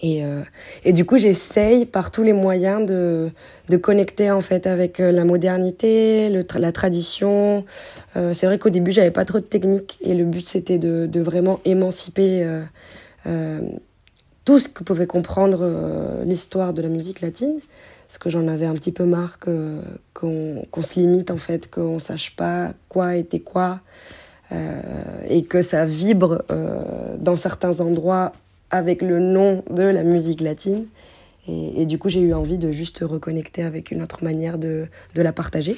Et, euh, et du coup, j'essaye par tous les moyens de, de connecter en fait avec euh, la modernité, le la tradition. Euh, c'est vrai qu'au début, j'avais pas trop de technique et le but c'était de, de vraiment émanciper tout ce que pouvait comprendre l'histoire de la musique latine. Parce que j'en avais un petit peu marre qu'on qu'on se limite en fait, qu'on sache pas quoi était quoi. et que ça vibre dans certains endroits avec le nom de la musique latine. Et, du coup, j'ai eu envie de juste reconnecter avec une autre manière de, la partager.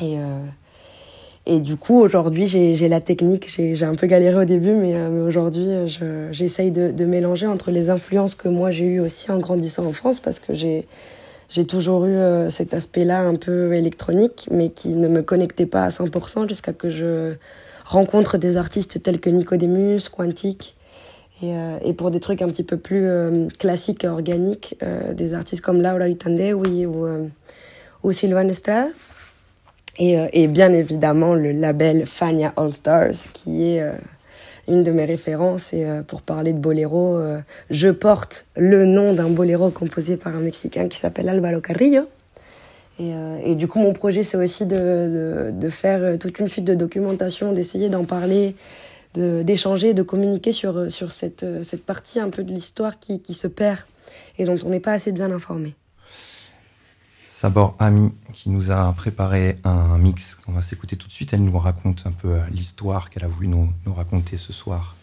Et, euh, et du coup, aujourd'hui, j'ai la technique. J'ai un peu galéré au début, mais, euh, aujourd'hui, j'essaye de, mélanger entre les influences que moi j'ai eues aussi en grandissant en France, parce que j'ai toujours eu euh, cet aspect-là un peu électronique, mais qui ne me connectait pas à 100% jusqu'à que je rencontre des artistes tels que Nicodemus, Quantique, euh, et, pour des trucs un petit peu plus euh, classiques et organiques, euh, des artistes comme Laura Itande oui, ou, ou Sylvain Estrada. Et, bien évidemment le label Fania All Stars, qui est une de mes références. Et pour parler de boléro, je porte le nom d'un boléro composé par un Mexicain qui s'appelle Álvaro Carrillo. Et, du coup, mon projet, c'est aussi de, faire toute une suite de documentation, d'essayer d'en parler, d'échanger, de, communiquer sur, sur cette, cette partie un peu de l'histoire qui, qui, se perd et dont on n'est pas assez bien informé. Sabor Ami qui nous a préparé un mix qu'on va s'écouter tout de suite. Elle nous raconte un peu euh, l'histoire qu'elle a voulu nous, nous, raconter ce soir.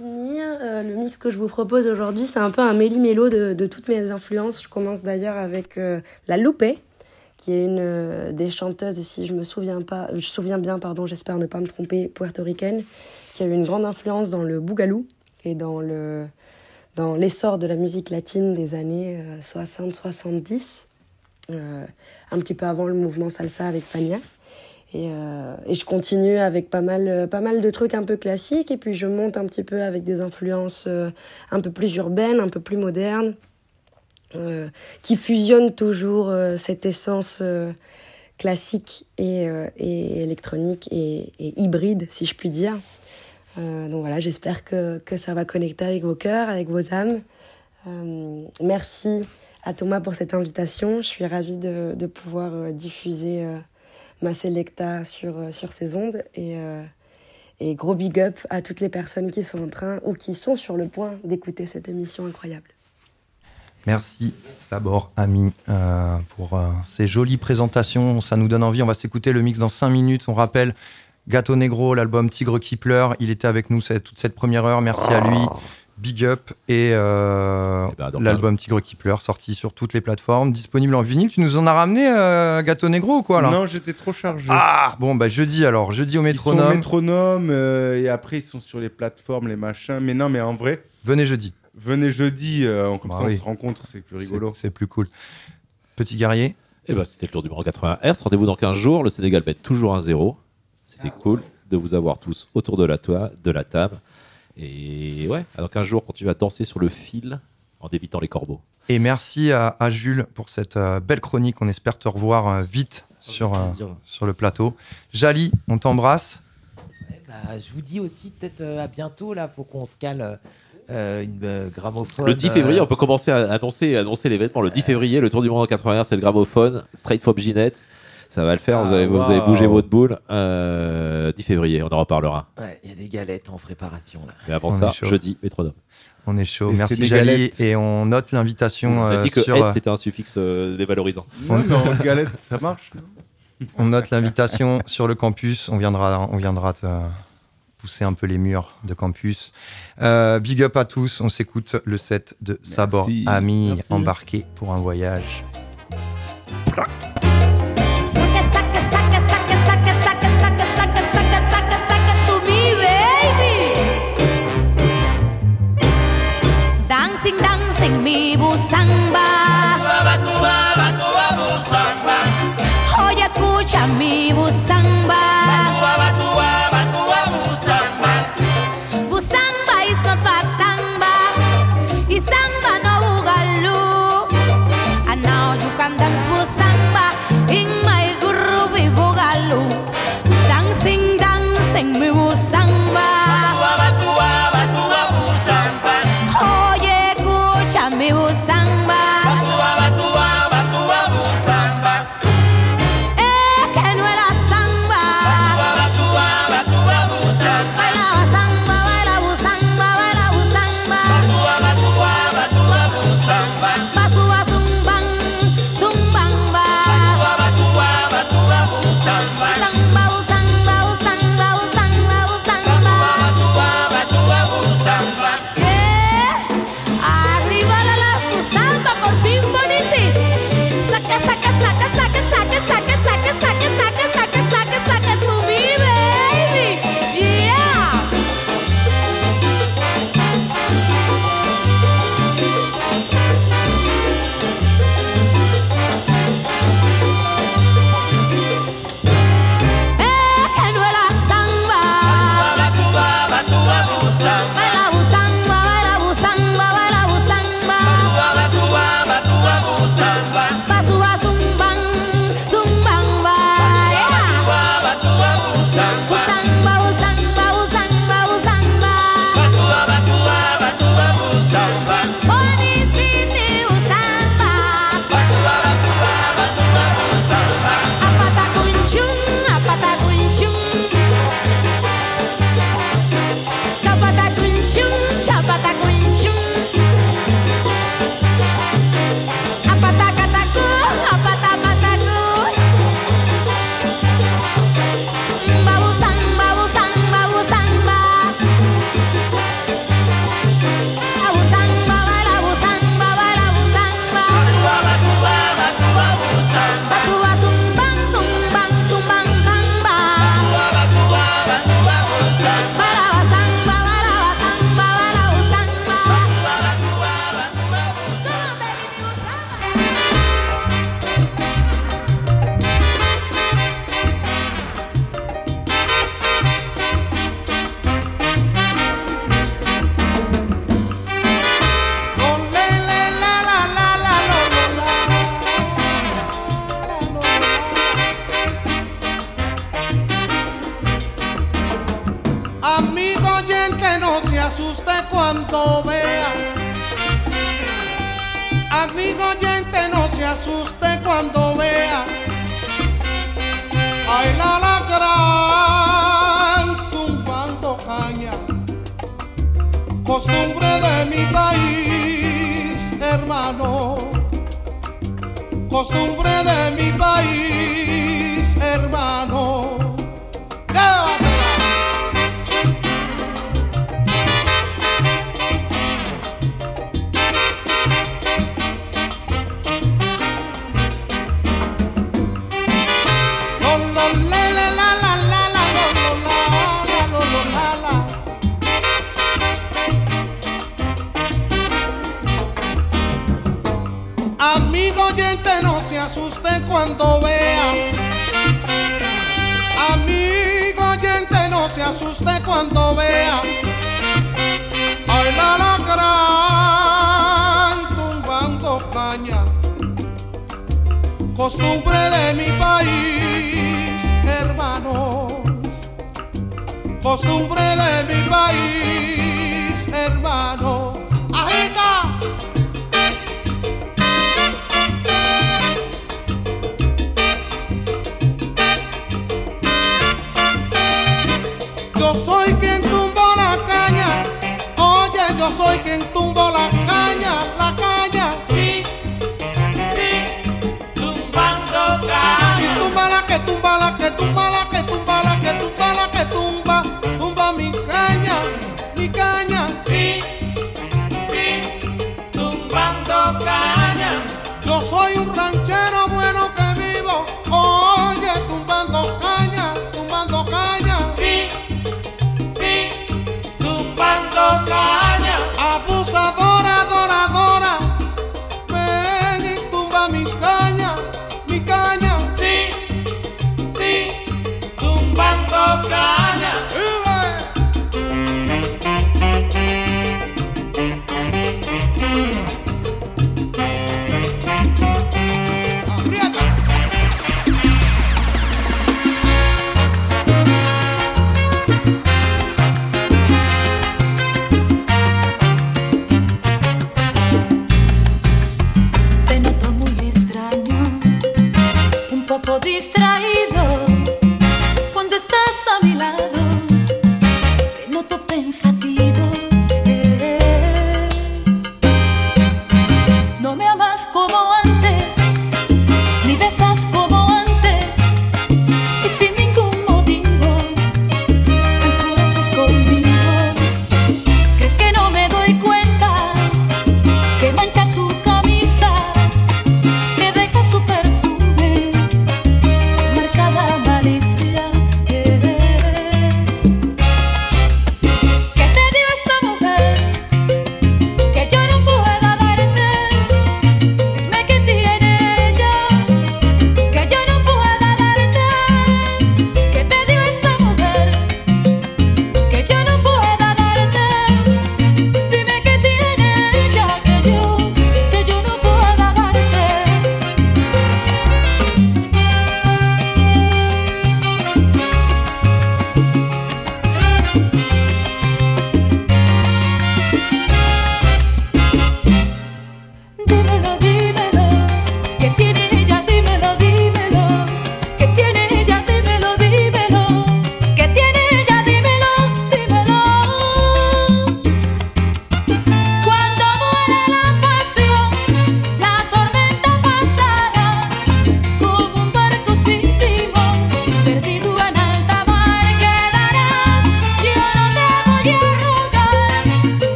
Euh, le mix que je vous propose aujourd'hui, c'est un peu un méli-mélo de, de, toutes mes influences. Je commence d'ailleurs avec euh, La Loupé, qui est une euh, des chanteuses, si je me souviens pas, je me souviens bien, pardon, j'espère ne pas me tromper, puertoricaine, qui a eu une grande influence dans le bougalou et dans le dans l'essor de la musique latine des années 60-70, euh, euh, un petit peu avant le mouvement salsa avec Fania. Et, euh, et, je continue avec pas mal, pas mal de trucs un peu classiques, et puis je monte un petit peu avec des influences un peu plus urbaines, un peu plus modernes, qui fusionnent toujours cette essence classique et, et électronique et, hybride, si je puis dire. Euh, donc voilà, j'espère que, que, ça va connecter avec vos cœurs, avec vos âmes. Euh, merci à Thomas pour cette invitation. Je suis ravie de, de pouvoir euh, diffuser ma Selecta sur, sur ces ondes. Et, et gros big up à toutes les personnes qui sont en train ou qui sont sur le point d'écouter cette émission incroyable. Merci Sabor Ami pour ces jolies présentations. Ça nous donne envie. On va s'écouter le mix dans 5 minutes. On rappelle Gato Negro, l'album Tigre qui pleure. Il était avec nous cette, toute cette première heure. Merci à lui. Big Up et, euh, eh ben, l'album Tigre qui pleure, sorti sur toutes les plateformes, disponible en vinyle. Tu nous en as ramené, euh, Gâteau Negro ou quoi là? Non, j'étais trop chargé. Ah bon, bah jeudi alors, jeudi au métronome. Ils sont au métronome euh, et après ils sont sur les plateformes, les machins. Mais non, mais en vrai. Venez jeudi. Venez jeudi, euh, comme bah ça on se rencontre, c'est plus rigolo. C'est plus cool. Petit guerrier. Et eh bah, c'était le tour du Mans 80 Hz. Rendez-vous dans 15 jours. Le Sénégal va être toujours un zéro. C'était cool de vous avoir tous autour de la, toile, de la table. Et ouais, alors un jour, quand tu vas danser sur le fil en débitant les corbeaux. Et merci à, Jules pour cette euh, belle chronique. On espère te revoir euh, vite sur, euh, sur le plateau. Jali, on t'embrasse. Bah, je vous dis aussi peut-être à bientôt. Là, faut qu'on se cale. une gramophone. Le 10 février, on peut commencer à annoncer, annoncer l'événement. Le 10 février, le Tour du Monde en 80 c'est le gramophone. Straight for Ginette. Ça va le faire, vous, avez, vous avez bougé votre boule. 10 février, on en reparlera. Ouais, il y a des galettes en préparation là. Mais avant ça, jeudi, métronome. On est chaud. Merci Jali. Et on note l'invitation. On a dit que sur... c'était un suffixe dévalorisant. Non, non, galette, ça marche. on note l'invitation sur le campus. On viendra, on viendra te pousser un peu les murs de campus. Euh, big up à tous. On s'écoute le set de Sabor Ami embarqué pour un voyage.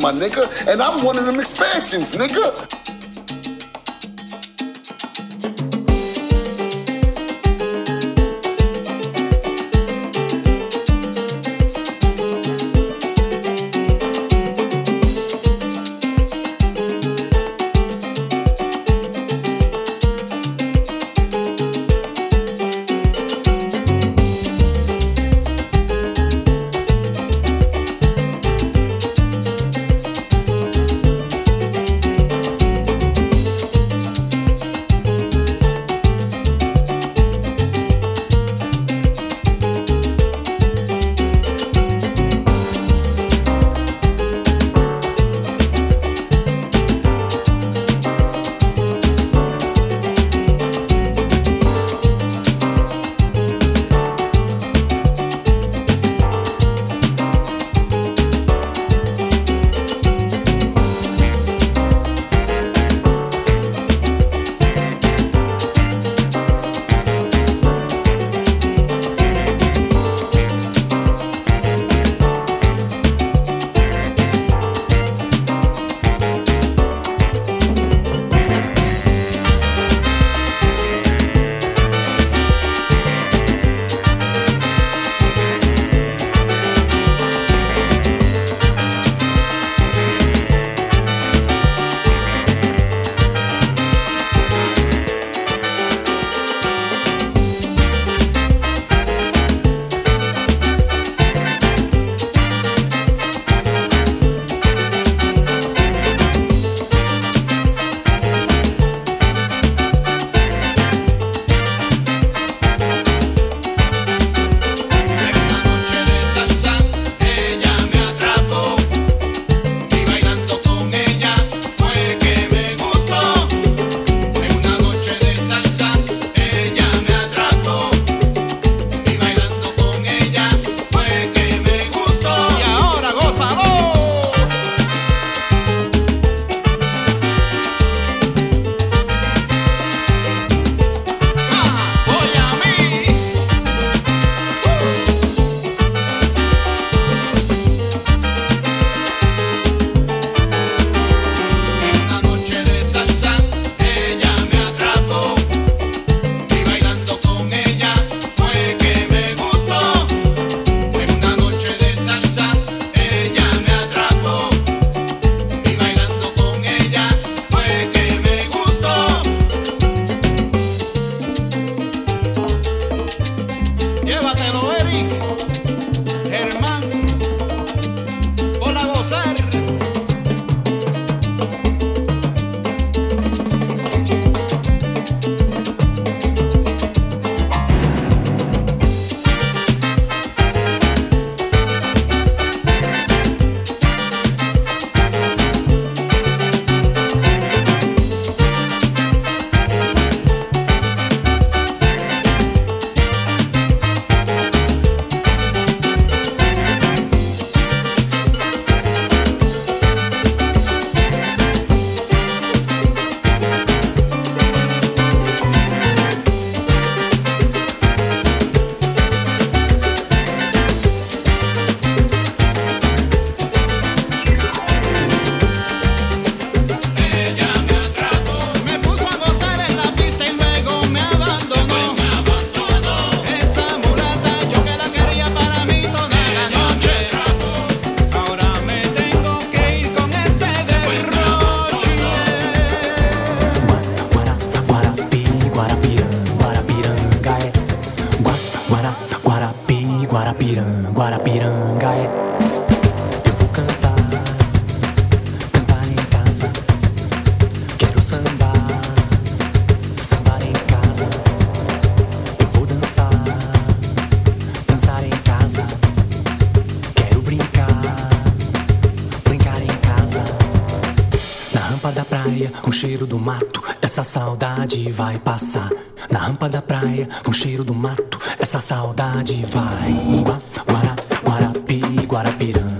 My nigga. And I'm one of them expansions, nigga. Essa saudade vai passar na rampa da praia com cheiro do mato. Essa saudade vai. Guarapi, Guarapiranga.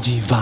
vontade.